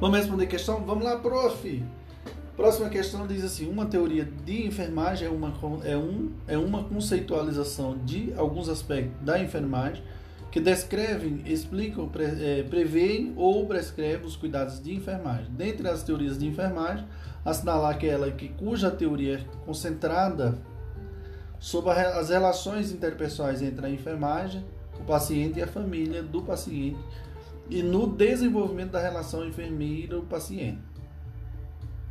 Vamos responder a questão? Vamos lá, prof. Próxima questão diz assim: uma teoria de enfermagem é uma, é, um, é uma conceitualização de alguns aspectos da enfermagem que descrevem, explicam, pre, é, preveem ou prescrevem os cuidados de enfermagem. Dentre as teorias de enfermagem, assinalar aquela que cuja teoria é concentrada sobre as relações interpessoais entre a enfermagem, o paciente e a família do paciente e no desenvolvimento da relação enfermeiro-paciente.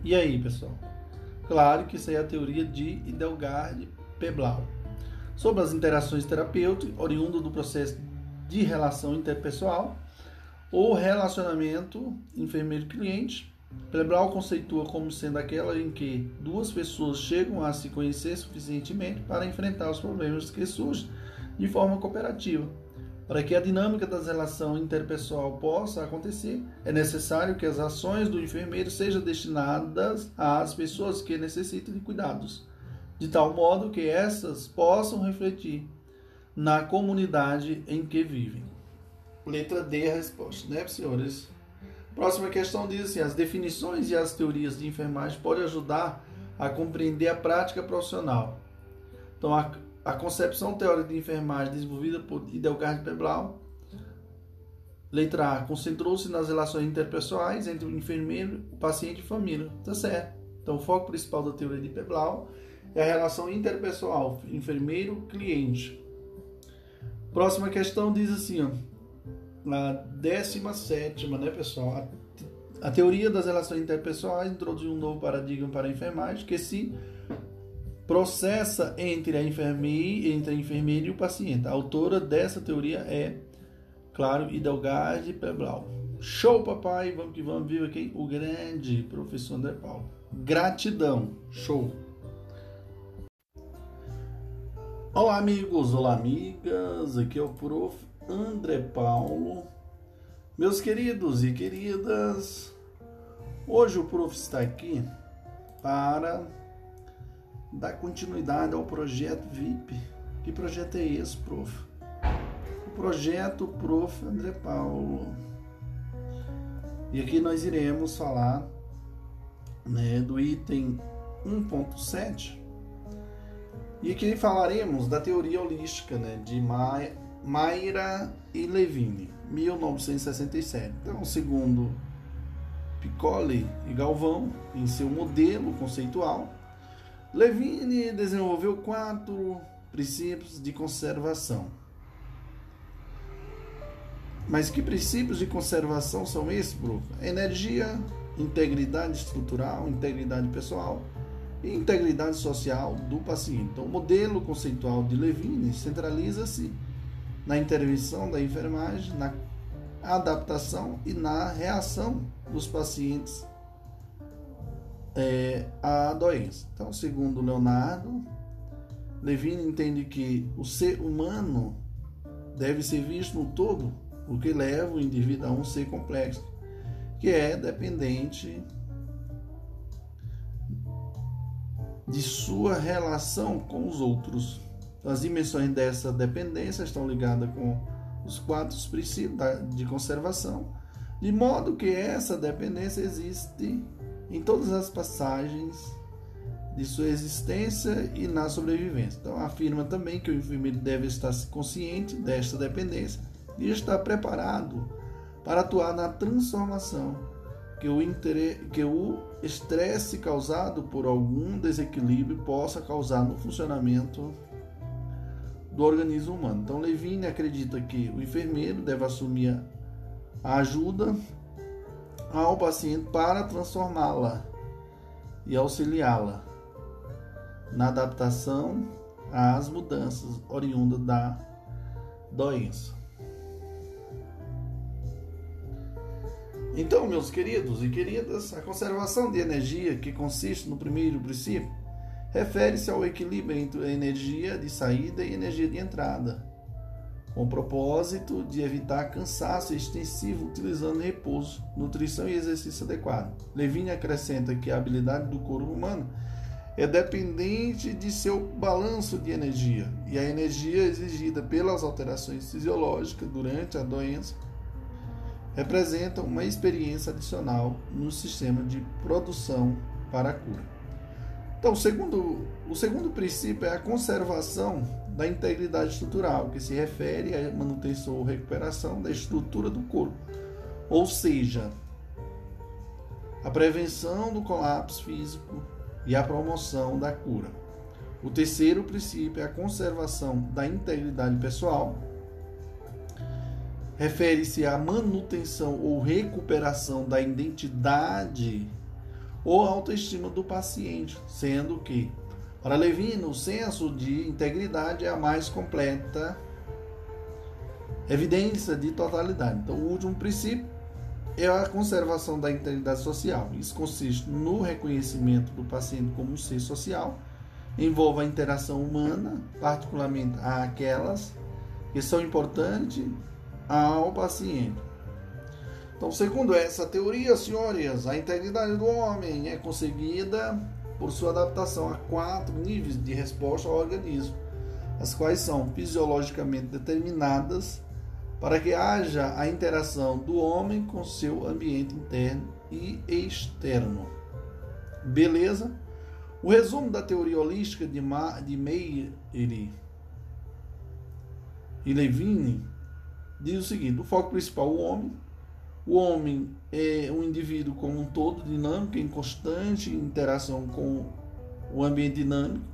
E aí, pessoal? Claro que isso é a teoria de Idelgard Peblau. Sobre as interações terapêuticas, oriundo do processo de relação interpessoal ou relacionamento enfermeiro-cliente, Preblau conceitua como sendo aquela em que duas pessoas chegam a se conhecer suficientemente para enfrentar os problemas que surgem de forma cooperativa. Para que a dinâmica das relações interpessoal possa acontecer, é necessário que as ações do enfermeiro sejam destinadas às pessoas que necessitam de cuidados, de tal modo que essas possam refletir na comunidade em que vivem. Letra D, a resposta, né, senhores? Próxima questão diz assim: as definições e as teorias de enfermagem podem ajudar a compreender a prática profissional. Então, a, a concepção teórica de enfermagem desenvolvida por Idelgard Peblau, letra A, concentrou-se nas relações interpessoais entre o enfermeiro, o paciente e a família. Tá certo. Então, o foco principal da teoria de Peblau é a relação interpessoal, enfermeiro-cliente. Próxima questão diz assim, ó, na 17, né, pessoal? A, a, teoria das relações interpessoais introduziu um novo paradigma para a enfermagem que se processa entre a enfermeira, entre a enfermeira e o paciente. A autora dessa teoria é, claro, Hidalgard Peblau. Show, papai! Vamos que vamos, viva aqui o grande professor André Paulo. Gratidão! Show! Olá, amigos! Olá, amigas! Aqui é o Prof. André Paulo. Meus queridos e queridas, hoje o Prof está aqui para dar continuidade ao projeto VIP. Que projeto é esse, Prof? O projeto Prof. André Paulo. E aqui nós iremos falar né, do item 1.7 e aqui falaremos da teoria holística né, de Mayra e Levine, 1967. Então, segundo Piccoli e Galvão, em seu modelo conceitual, Levine desenvolveu quatro princípios de conservação. Mas que princípios de conservação são esses, prof? Energia, integridade estrutural, integridade pessoal e integridade social do paciente. Então, o modelo conceitual de Levine centraliza-se na intervenção da enfermagem, na adaptação e na reação dos pacientes é, à doença. Então, segundo Leonardo, Levine entende que o ser humano deve ser visto no todo, o que leva o indivíduo a um ser complexo, que é dependente de sua relação com os outros. As dimensões dessa dependência estão ligadas com os quatro princípios de conservação, de modo que essa dependência existe em todas as passagens de sua existência e na sobrevivência. Então, afirma também que o enfermeiro deve estar consciente desta dependência e estar preparado para atuar na transformação que o, que o estresse causado por algum desequilíbrio possa causar no funcionamento do organismo humano. Então, Levine acredita que o enfermeiro deve assumir a ajuda ao paciente para transformá-la e auxiliá-la na adaptação às mudanças oriundas da doença. Então, meus queridos e queridas, a conservação de energia, que consiste no primeiro princípio, refere-se ao equilíbrio entre a energia de saída e energia de entrada, com o propósito de evitar cansaço extensivo utilizando repouso, nutrição e exercício adequado. Levine acrescenta que a habilidade do corpo humano é dependente de seu balanço de energia, e a energia exigida pelas alterações fisiológicas durante a doença representa uma experiência adicional no sistema de produção para a cura. Então, o segundo, o segundo princípio é a conservação da integridade estrutural, que se refere à manutenção ou recuperação da estrutura do corpo, ou seja, a prevenção do colapso físico e a promoção da cura. O terceiro princípio é a conservação da integridade pessoal. Refere-se à manutenção ou recuperação da identidade ou autoestima do paciente, sendo que, para Levino, o senso de integridade é a mais completa evidência de totalidade. Então, o último princípio é a conservação da integridade social. Isso consiste no reconhecimento do paciente como um ser social, envolve a interação humana, particularmente aquelas que são importantes ao paciente. Então, segundo essa teoria, senhores, a integridade do homem é conseguida por sua adaptação a quatro níveis de resposta ao organismo, as quais são fisiologicamente determinadas para que haja a interação do homem com seu ambiente interno e externo. Beleza? O resumo da teoria holística de, Ma, de Meyer e Levine diz o seguinte: o foco principal o homem. O homem é um indivíduo como um todo dinâmico, em constante interação com o ambiente dinâmico.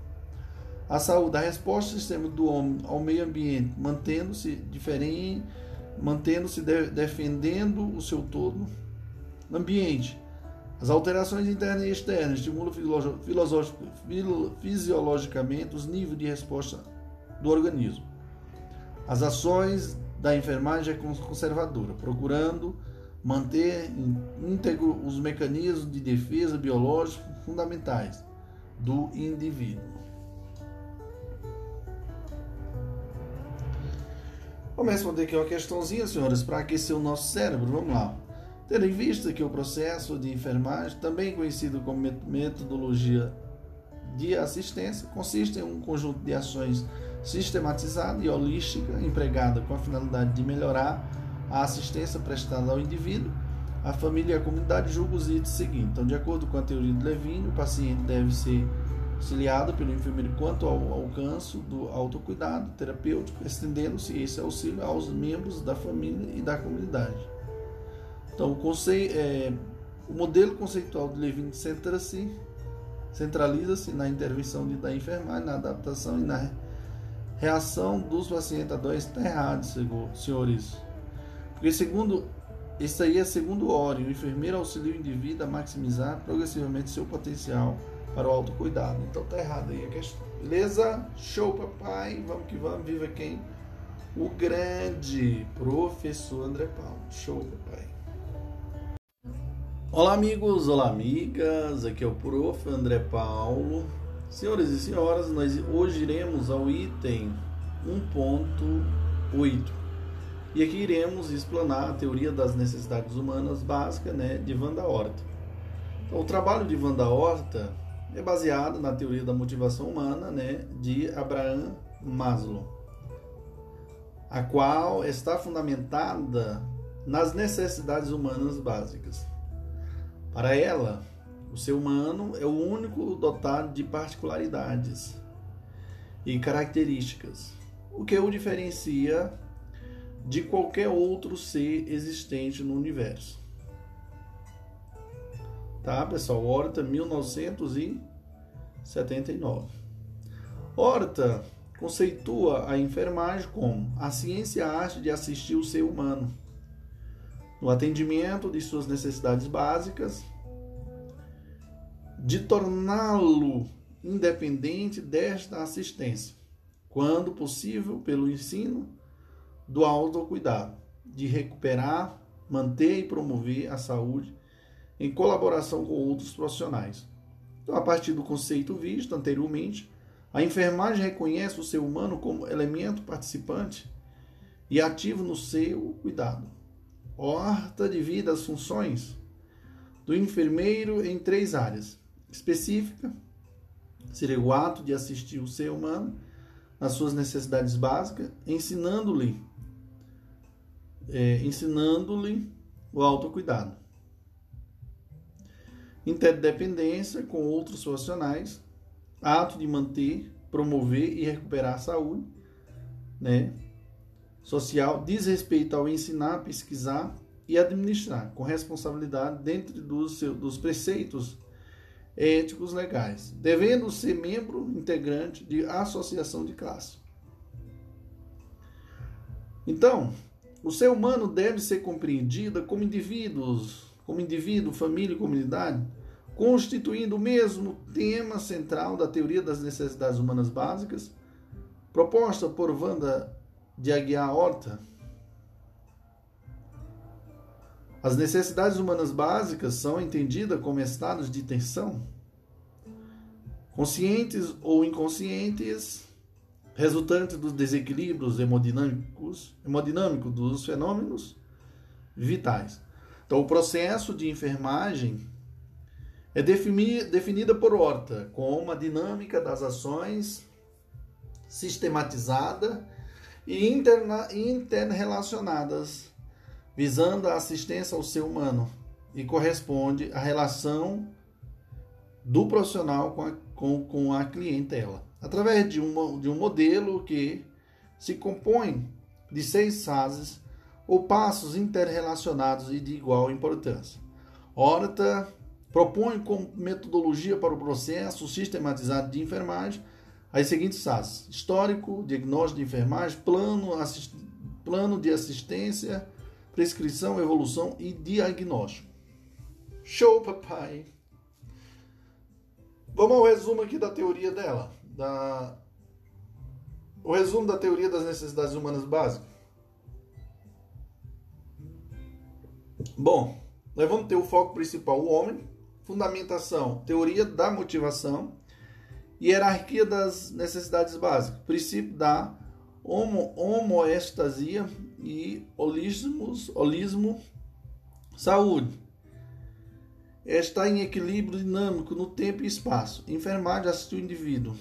A saúde, a resposta do sistema do homem ao meio ambiente, mantendo-se diferente, mantendo-se de, defendendo o seu todo. Ambiente. As alterações internas e externas estimulam fisiologicamente os níveis de resposta do organismo. As ações da enfermagem é conservadora, procurando manter íntegro os mecanismos de defesa biológicos fundamentais do indivíduo. Vamos responder aqui uma questãozinha, senhores, para aquecer o nosso cérebro. Vamos lá. Tendo em vista que o processo de enfermagem, também conhecido como metodologia de assistência, consiste em um conjunto de ações sistematizada e holística, empregada com a finalidade de melhorar a assistência prestada ao indivíduo, a família e a comunidade julgam os itens seguintes. Então, de acordo com a teoria de Levine, o paciente deve ser auxiliado pelo enfermeiro quanto ao alcance do autocuidado terapêutico, estendendo-se esse auxílio aos membros da família e da comunidade. Então, o, conceito, é, o modelo conceitual de Levine centra-se centraliza-se na intervenção da enfermagem, na adaptação e na reação dos doenças está errado, senhores. Porque segundo isso aí é segundo Ori, o enfermeiro auxilia o indivíduo a maximizar progressivamente seu potencial para o autocuidado. Então tá errado aí a questão. Beleza? Show, papai. Vamos que vamos. Viva quem? O grande professor André Paulo. Show, papai. Olá, amigos. Olá, amigas. Aqui é o prof. André Paulo. Senhoras e senhoras, nós hoje iremos ao item 1.8 e aqui iremos explanar a teoria das necessidades humanas básicas né, de Wanda Horta. Então, o trabalho de Wanda Horta é baseado na teoria da motivação humana né, de Abraham Maslow, a qual está fundamentada nas necessidades humanas básicas. Para ela, o ser humano é o único dotado de particularidades e características, o que o diferencia de qualquer outro ser existente no universo. Tá, pessoal? Horta 1979. Horta conceitua a enfermagem como a ciência e a arte de assistir o ser humano no atendimento de suas necessidades básicas de torná-lo independente desta assistência, quando possível, pelo ensino do autocuidado, de recuperar, manter e promover a saúde em colaboração com outros profissionais. Então, a partir do conceito visto anteriormente, a enfermagem reconhece o ser humano como elemento participante e ativo no seu cuidado. Horta divide as funções do enfermeiro em três áreas: específica, seria o ato de assistir o ser humano nas suas necessidades básicas, ensinando-lhe é, ensinando-lhe o autocuidado. Interdependência com outros profissionais, ato de manter, promover e recuperar a saúde né, social, diz respeito ao ensinar, pesquisar e administrar com responsabilidade dentro dos preceitos éticos legais, devendo ser membro integrante de associação de classe. Então, o ser humano deve ser compreendido como indivíduos, como indivíduo, família e comunidade, constituindo o mesmo tema central da teoria das necessidades humanas básicas, proposta por Wanda de Aguiar Horta. As necessidades humanas básicas são entendidas como estados de tensão, conscientes ou inconscientes, resultantes dos desequilíbrios hemodinâmicos, hemodinâmicos dos fenômenos vitais. Então, o processo de enfermagem é definida por Horta como uma dinâmica das ações sistematizada e interrelacionadas, visando a assistência ao ser humano e corresponde à relação do profissional com a, com, com a clientela, através de um, de um modelo que se compõe de seis fases ou passos interrelacionados e de igual importância. Horta propõe como metodologia para o processo sistematizado de enfermagem as seguintes fases: histórico, diagnóstico de enfermagem, plano, assist... plano de assistência, prescrição, evolução e diagnóstico. Show, papai! Vamos ao resumo aqui da teoria dela. Da... O resumo da teoria das necessidades humanas básicas. Bom, nós vamos ter o foco principal, o homem, fundamentação, teoria da motivação, hierarquia das necessidades básicas, princípio da homo, homoestasia e holismos, holismo, saúde. Está em equilíbrio dinâmico no tempo e espaço. Enfermagem assistir o indivíduo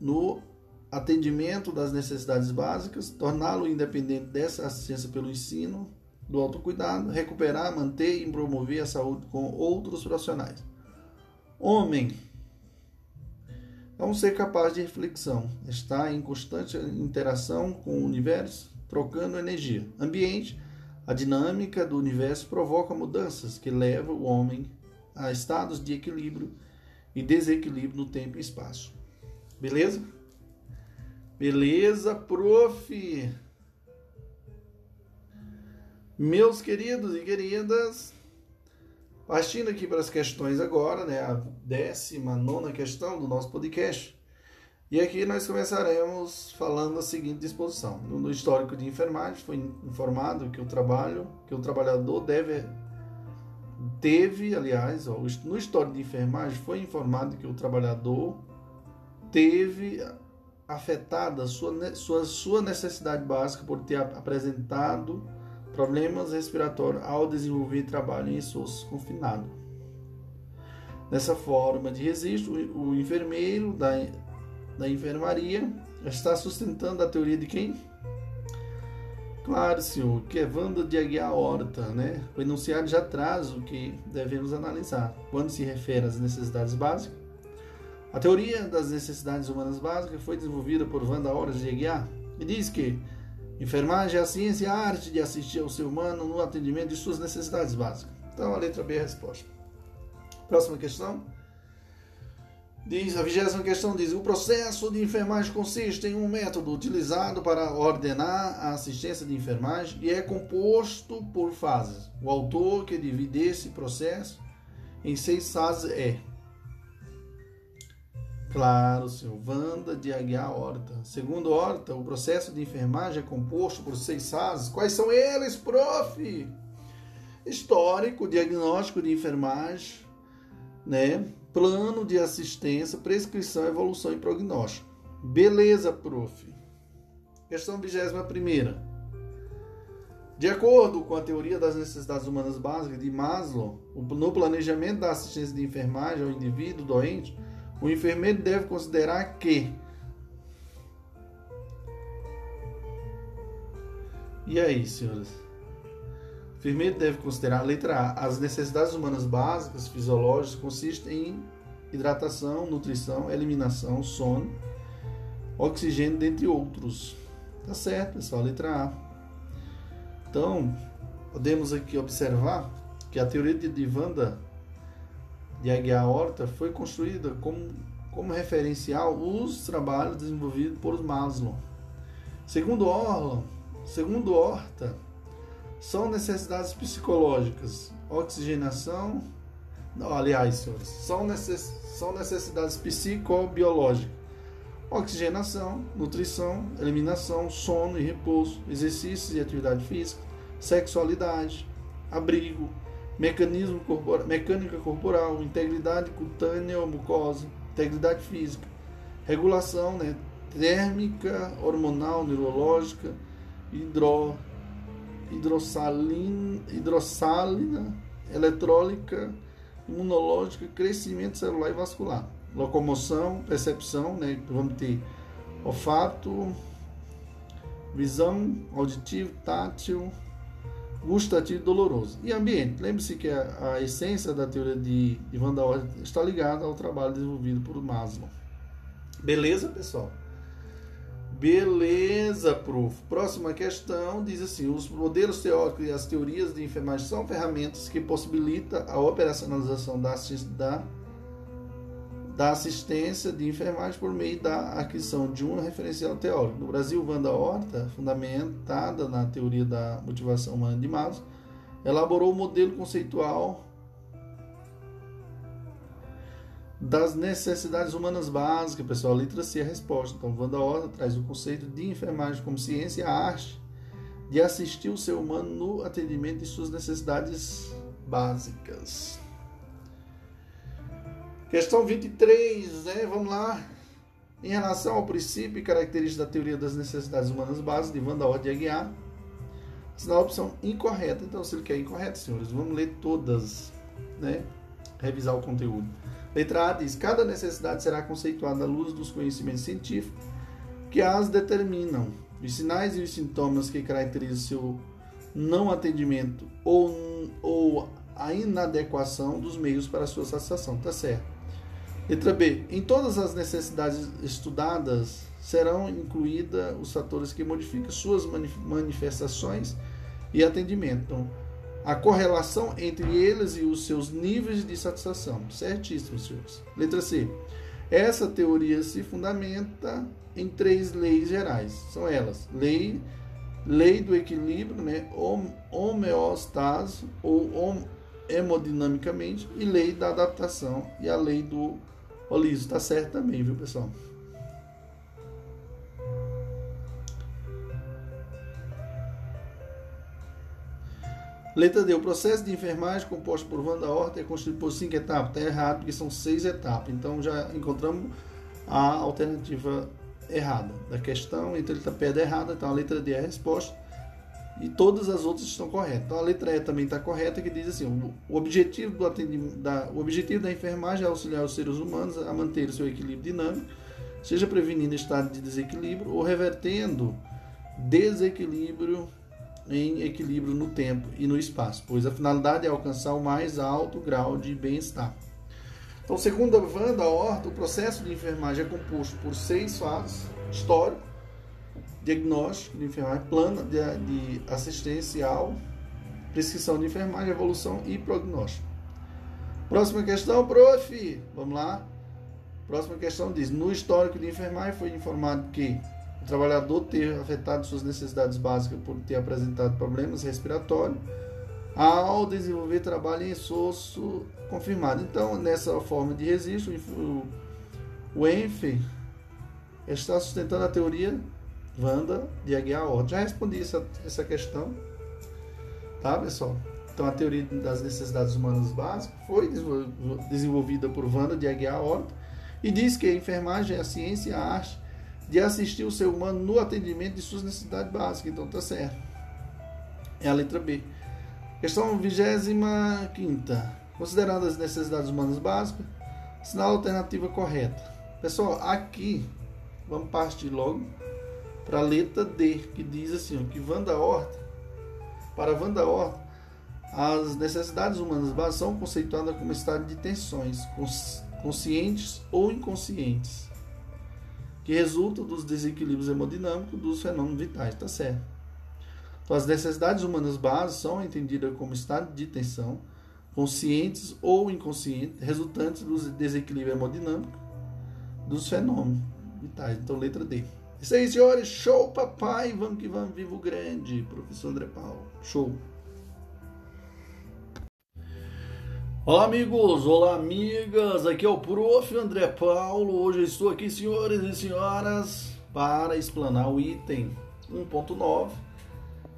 no atendimento das necessidades básicas, torná-lo independente dessa assistência pelo ensino, do autocuidado, recuperar, manter e promover a saúde com outros profissionais. Homem é um ser capaz de reflexão, está em constante interação com o universo, trocando energia. Ambiente, a dinâmica do universo provoca mudanças que levam o homem a estados de equilíbrio e desequilíbrio no tempo e espaço. Beleza? Beleza, prof. Meus queridos e queridas, partindo aqui para as questões agora, né, a décima nona questão do nosso podcast. E aqui nós começaremos falando a seguinte disposição. No histórico de enfermagem foi informado que o trabalho, que o trabalhador deve teve, aliás, ó, no histórico de enfermagem foi informado que o trabalhador teve afetada sua, sua, sua necessidade básica por ter apresentado problemas respiratórios ao desenvolver trabalho em SOS confinado. Dessa forma de registro, o enfermeiro da, da enfermaria está sustentando a teoria de quem? Claro, senhor, que é Wanda de Aguiar Horta, né? O enunciado já traz o que devemos analisar. Quando se refere às necessidades básicas, a teoria das necessidades humanas básicas foi desenvolvida por Wanda Horta de Aguiar e diz que Enfermagem é a ciência e a arte de assistir ao ser humano no atendimento de suas necessidades básicas. Então, a letra B é a resposta. Próxima questão. Diz, a vigésima questão diz: o processo de enfermagem consiste em um método utilizado para ordenar a assistência de enfermagem e é composto por fases. O autor que divide esse processo em seis fases é Claro. Wanda de Aguiar Horta. Segundo Horta, o processo de enfermagem é composto por seis fases. Quais são eles, prof? Histórico, diagnóstico de enfermagem, né? Plano de assistência, prescrição, evolução e prognóstico. Beleza, prof. Questão 21 primeira. De acordo com a teoria das necessidades humanas básicas de Maslow, no planejamento da assistência de enfermagem ao indivíduo doente, o enfermeiro deve considerar que. E aí, senhoras? O enfermeiro deve considerar, letra A, as necessidades humanas básicas, fisiológicas, consistem em hidratação, nutrição, eliminação, sono, oxigênio, dentre outros. Tá certo, pessoal, letra A. Então, podemos aqui observar que a teoria de Divanda de Aguiar Horta foi construída como, como referencial os trabalhos desenvolvidos por Maslow. Segundo Orlon, segundo Horta, são necessidades psicológicas, oxigenação, não, aliás, senhores, são, necess, são necessidades psicobiológicas, oxigenação, nutrição, eliminação, sono e repouso, exercícios e atividade física, sexualidade, abrigo, mecanismo corporal, mecânica corporal, integridade cutânea ou mucosa, integridade física, regulação né, térmica, hormonal, neurológica, hidro, hidrossalina, hidrossalina, eletrólica, imunológica, crescimento celular e vascular, locomoção, percepção, né, vamos ter olfato, visão, auditivo, tátil, gustativo e doloroso. E ambiente. Lembre-se que a, a, essência da teoria de, de Van der Waals está ligada ao trabalho desenvolvido por Maslow. Beleza, pessoal? Beleza, prof. Próxima questão diz assim: os modelos teóricos e as teorias de enfermagem são ferramentas que possibilitam a operacionalização da, da da assistência de enfermagem por meio da aquisição de um referencial teórico. No Brasil, Wanda Horta, fundamentada na teoria da motivação humana de Maslow, elaborou o modelo conceitual das necessidades humanas básicas, pessoal. A letra C é a resposta. Então, Wanda Horta traz o conceito de enfermagem como ciência e arte de assistir o ser humano no atendimento de suas necessidades básicas. Questão 23, né? Vamos lá. Em relação ao princípio e características da teoria das necessidades humanas básicas de Van der Ordem Aguiar, a opção incorreta. Então, se ele quer incorreto, senhores, vamos ler todas, né? Revisar o conteúdo. Letra A diz: cada necessidade será conceituada à luz dos conhecimentos científicos que as determinam. Os sinais e os sintomas que caracterizam seu não atendimento ou, ou a inadequação dos meios para sua satisfação. Tá certo. Letra B. Em todas as necessidades estudadas serão incluídos os fatores que modificam suas manifestações e atendimento. Então, a correlação entre eles e os seus níveis de satisfação. Certíssimo, senhores. Letra C. Essa teoria se fundamenta em três leis gerais. São elas: lei, lei do equilíbrio, né, homeostase ou hemodinamicamente, e lei da adaptação e a lei do Ô Liso, tá certo também, viu, pessoal? Letra D. O processo de enfermagem composto por Wanda Horta é constituído por cinco etapas. Está errado, porque são seis etapas. Então já encontramos a alternativa errada da questão. Então ele está perto errada. Então a letra D é a resposta e todas as outras estão corretas. Então a letra E também está correta, que diz assim: o objetivo do atendimento, da, o objetivo da enfermagem é auxiliar os seres humanos a manter o seu equilíbrio dinâmico, seja prevenindo estado de desequilíbrio ou revertendo desequilíbrio em equilíbrio no tempo e no espaço, pois a finalidade é alcançar o mais alto grau de bem-estar. Então, segundo a Wanda Horta, o processo de enfermagem é composto por seis fases: histórico, diagnóstico de enfermagem, plano de, de assistencial, prescrição de enfermagem, evolução e prognóstico. Próxima questão, prof. Vamos lá. Próxima questão diz: No histórico de enfermagem foi informado que o trabalhador ter afetado suas necessidades básicas por ter apresentado problemas respiratórios ao desenvolver trabalho em esforço confirmado. Então, nessa forma de registro, o, o ENF está sustentando a teoria Wanda de Aguiar Horta. Já respondi essa, essa questão, tá, pessoal? Então, a teoria das necessidades humanas básicas foi desenvolvida por Wanda de Aguiar Horta e diz que a enfermagem é a ciência e a arte de assistir o ser humano no atendimento de suas necessidades básicas. Então, tá certo. É a letra B. Questão 25. Considerando as necessidades humanas básicas, sinal alternativa correta. Pessoal, aqui, vamos partir logo para a letra D, que diz assim, que Wanda Horta, para Wanda Horta, as necessidades humanas básicas são conceituadas como estado de tensões conscientes ou inconscientes, que resultam dos desequilíbrios hemodinâmicos dos fenômenos vitais, tá certo? Então, as necessidades humanas básicas são entendidas como estado de tensão conscientes ou inconscientes, resultantes dos desequilíbrios hemodinâmicos dos fenômenos vitais. Então, letra D. Isso aí, senhores. Show, papai. Vamos que vamos. Vivo grande. Professor André Paulo. Show. Olá, amigos. Olá, amigas. Aqui é o Prof. André Paulo. Hoje estou aqui, senhores e senhoras, para explanar o item 1.9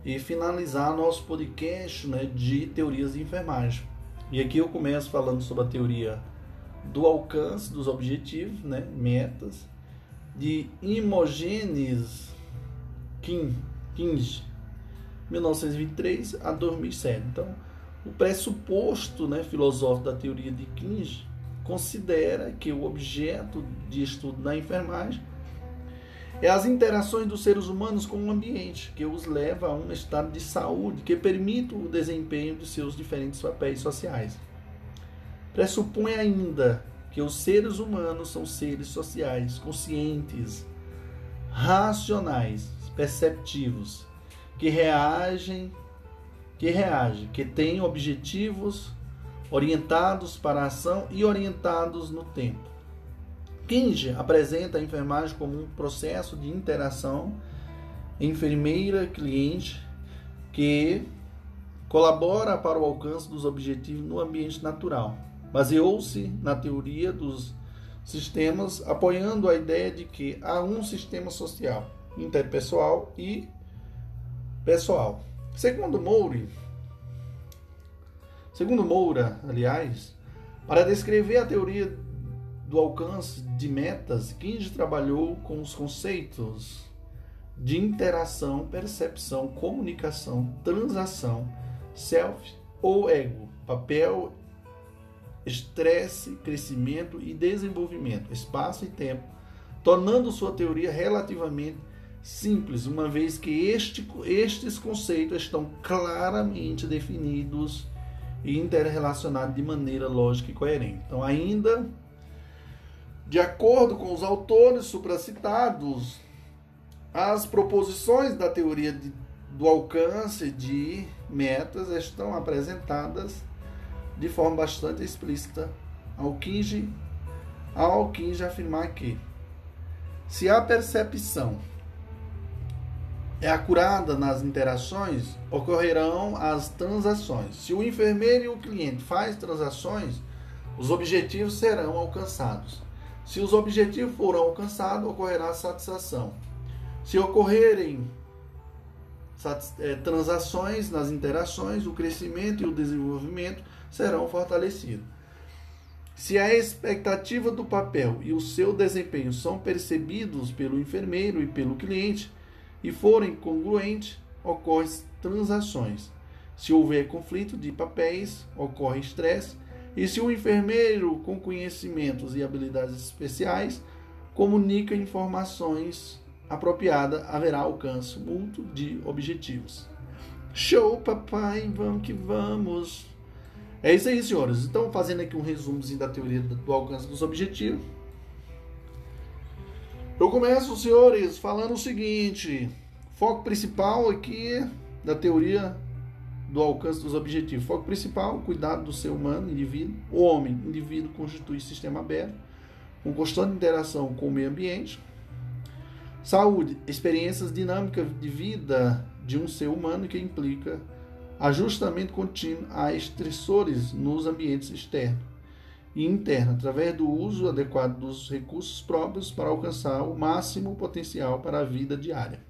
e finalizar nosso podcast né, de teorias de enfermagem. E aqui eu começo falando sobre a teoria do alcance dos objetivos, né, metas, de Imogênes Kinge, 1923 a 2007. Então, o pressuposto né, filosófico da teoria de Kinge considera que o objeto de estudo da enfermagem é as interações dos seres humanos com o ambiente, que os leva a um estado de saúde que permite o desempenho de seus diferentes papéis sociais. Pressupõe ainda que os seres humanos são seres sociais, conscientes, racionais, perceptivos, que reagem, que reagem, que têm objetivos orientados para a ação e orientados no tempo. Kinge apresenta a enfermagem como um processo de interação enfermeira-cliente que colabora para o alcance dos objetivos no ambiente natural. Baseou-se na teoria dos sistemas, apoiando a ideia de que há um sistema social, interpessoal e pessoal. Segundo Moure, segundo Moura, aliás, para descrever a teoria do alcance de metas, Kinge trabalhou com os conceitos de interação, percepção, comunicação, transação, self ou ego, papel, estresse, crescimento e desenvolvimento, espaço e tempo, tornando sua teoria relativamente simples, uma vez que este, estes conceitos estão claramente definidos e interrelacionados de maneira lógica e coerente. Então, ainda de acordo com os autores supracitados, as proposições da teoria de, do alcance de metas estão apresentadas de forma bastante explícita ao Kinge, ao Kinge afirmar que se a percepção é acurada nas interações, ocorrerão as transações. Se o enfermeiro e o cliente faz transações, os objetivos serão alcançados. Se os objetivos forem alcançados, ocorrerá satisfação. Se ocorrerem é, transações nas interações, o crescimento e o desenvolvimento serão fortalecidos. Se a expectativa do papel e o seu desempenho são percebidos pelo enfermeiro e pelo cliente e forem congruentes, ocorrem transações. Se houver conflito de papéis, ocorre estresse e se o enfermeiro com conhecimentos e habilidades especiais comunica informações apropriadas, haverá alcance mútuo de objetivos. Show, papai, vamos que vamos. É isso aí, senhores. Então, fazendo aqui um resumozinho da teoria do alcance dos objetivos. Eu começo, senhores, falando o seguinte: foco principal aqui da teoria do alcance dos objetivos. Foco principal, cuidado do ser humano, indivíduo. O homem, indivíduo, constitui sistema aberto, com constante interação com o meio ambiente. Saúde, experiências dinâmicas de vida de um ser humano que implica ajustamento contínuo a estressores nos ambientes externos e internos, através do uso adequado dos recursos próprios para alcançar o máximo potencial para a vida diária.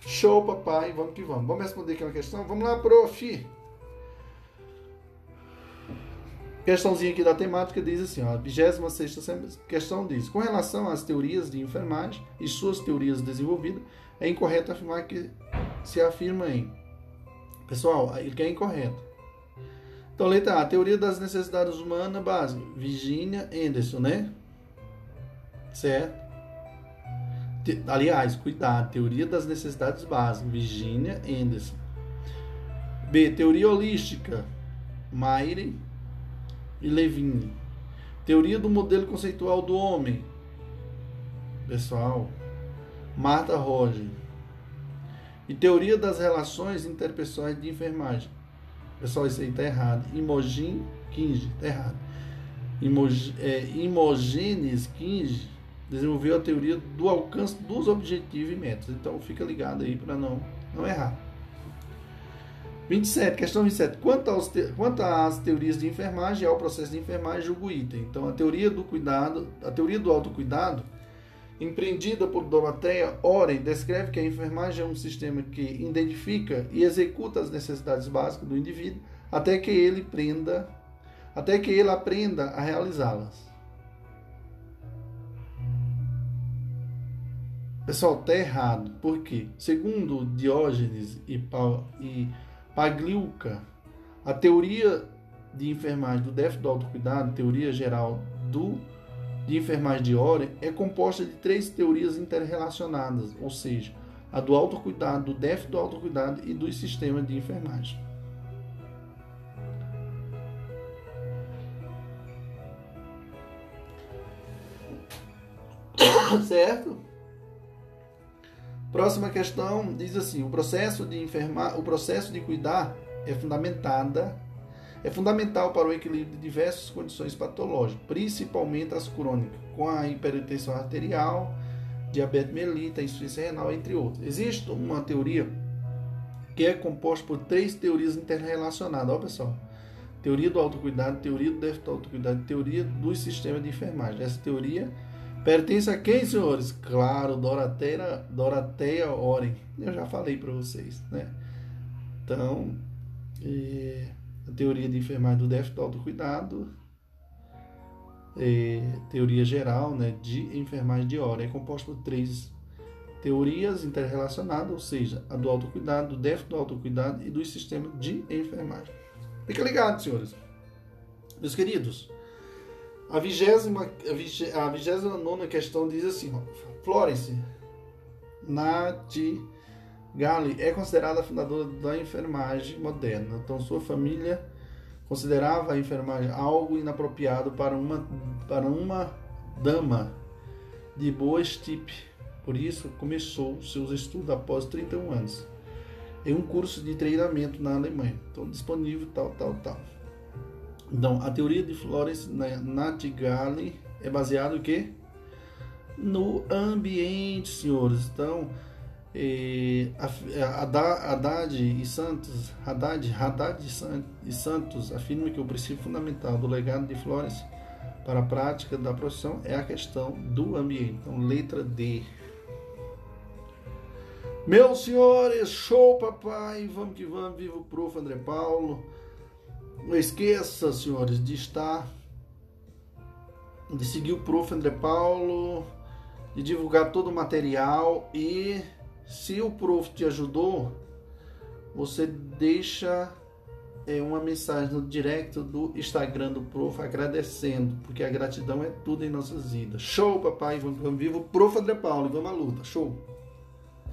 Show, papai. Vamos que vamos. Vamos responder aqui uma questão? Vamos lá, prof. Questãozinha aqui da temática diz assim, ó, a 26 questão diz: Com relação às teorias de enfermagem e suas teorias desenvolvidas, é incorreto afirmar que se afirma em. Pessoal, ele quer incorreto. Então, letra A, teoria das necessidades humanas básica, Virginia Anderson, né? Certo? aliás, cuidado, teoria das necessidades básicas, Virginia Anderson. B, teoria holística, Maire e Levine. Teoria do modelo conceitual do homem, pessoal, Martha Roger. E teoria das relações interpessoais de enfermagem. Pessoal, isso aí está errado. Imogen Kinge, está errado. É, Imogenes Kinge desenvolveu a teoria do alcance dos objetivos e metas. Então fica ligado aí para não, não errar. 27, questão 27. Quanto, aos te, quanto às teorias de enfermagem, ao processo de enfermagem, julgo item. Então, a teoria do cuidado, a teoria do autocuidado empreendida por Dorothea Oren, descreve que a enfermagem é um sistema que identifica e executa as necessidades básicas do indivíduo até que ele prenda, até que ele aprenda a realizá-las. Pessoal, tá errado. Por quê? Segundo Diógenes e, Pagliuca, a teoria de enfermagem do déficit do autocuidado, teoria geral do de enfermagem de Oren, é composta de três teorias interrelacionadas, ou seja, a do autocuidado, do déficit do autocuidado e do sistema de enfermagem. certo? Próxima questão diz assim: o processo de enfermar, o processo de cuidar é fundamentada é fundamental para o equilíbrio de diversas condições patológicas, principalmente as crônicas, com a hipertensão arterial, diabetes melita, insuficiência renal, entre outros. Existe uma teoria que é composta por três teorias interrelacionadas, ó pessoal. Teoria do autocuidado, teoria do déficit do autocuidado, teoria do sistema de enfermagem. Essa teoria Pertence a quem, senhores? Claro, Doroteia, Doroteia Oren. Eu já falei para vocês, né? Então, é, a teoria de enfermagem do déficit do autocuidado, é, teoria geral né, de enfermagem de Oren, é composta por três teorias interrelacionadas, ou seja, a do autocuidado, do déficit do autocuidado e do sistema de enfermagem. Fica ligado, senhores. Meus queridos, a vigésima, a vigésima nona questão diz assim, Florence Nightingale é considerada a fundadora da enfermagem moderna. Então, sua família considerava a enfermagem algo inapropriado para uma, para uma dama de boa estipe. Por isso, começou seus estudos após 31 anos em um curso de treinamento na Alemanha. Então, disponível, tal, tal, tal. Então, a teoria de Florence Nightingale é baseada no quê? No ambiente, senhores. Então, eh, Haddad e Santos, Haddad, Haddad e Santos afirmam que o princípio fundamental do legado de Florence para a prática da profissão é a questão do ambiente. Então, letra D. Meus senhores, show papai, vamos que vamos, viva o prof. André Paulo. Não esqueça, senhores, de estar, de seguir o Prof. André Paulo, de divulgar todo o material e se o Prof te ajudou, você deixa é, uma mensagem no direct do Instagram do Prof agradecendo, porque a gratidão é tudo em nossas vidas. Show, papai, vamos, vamos vivo, Prof. André Paulo, vamos à luta, show!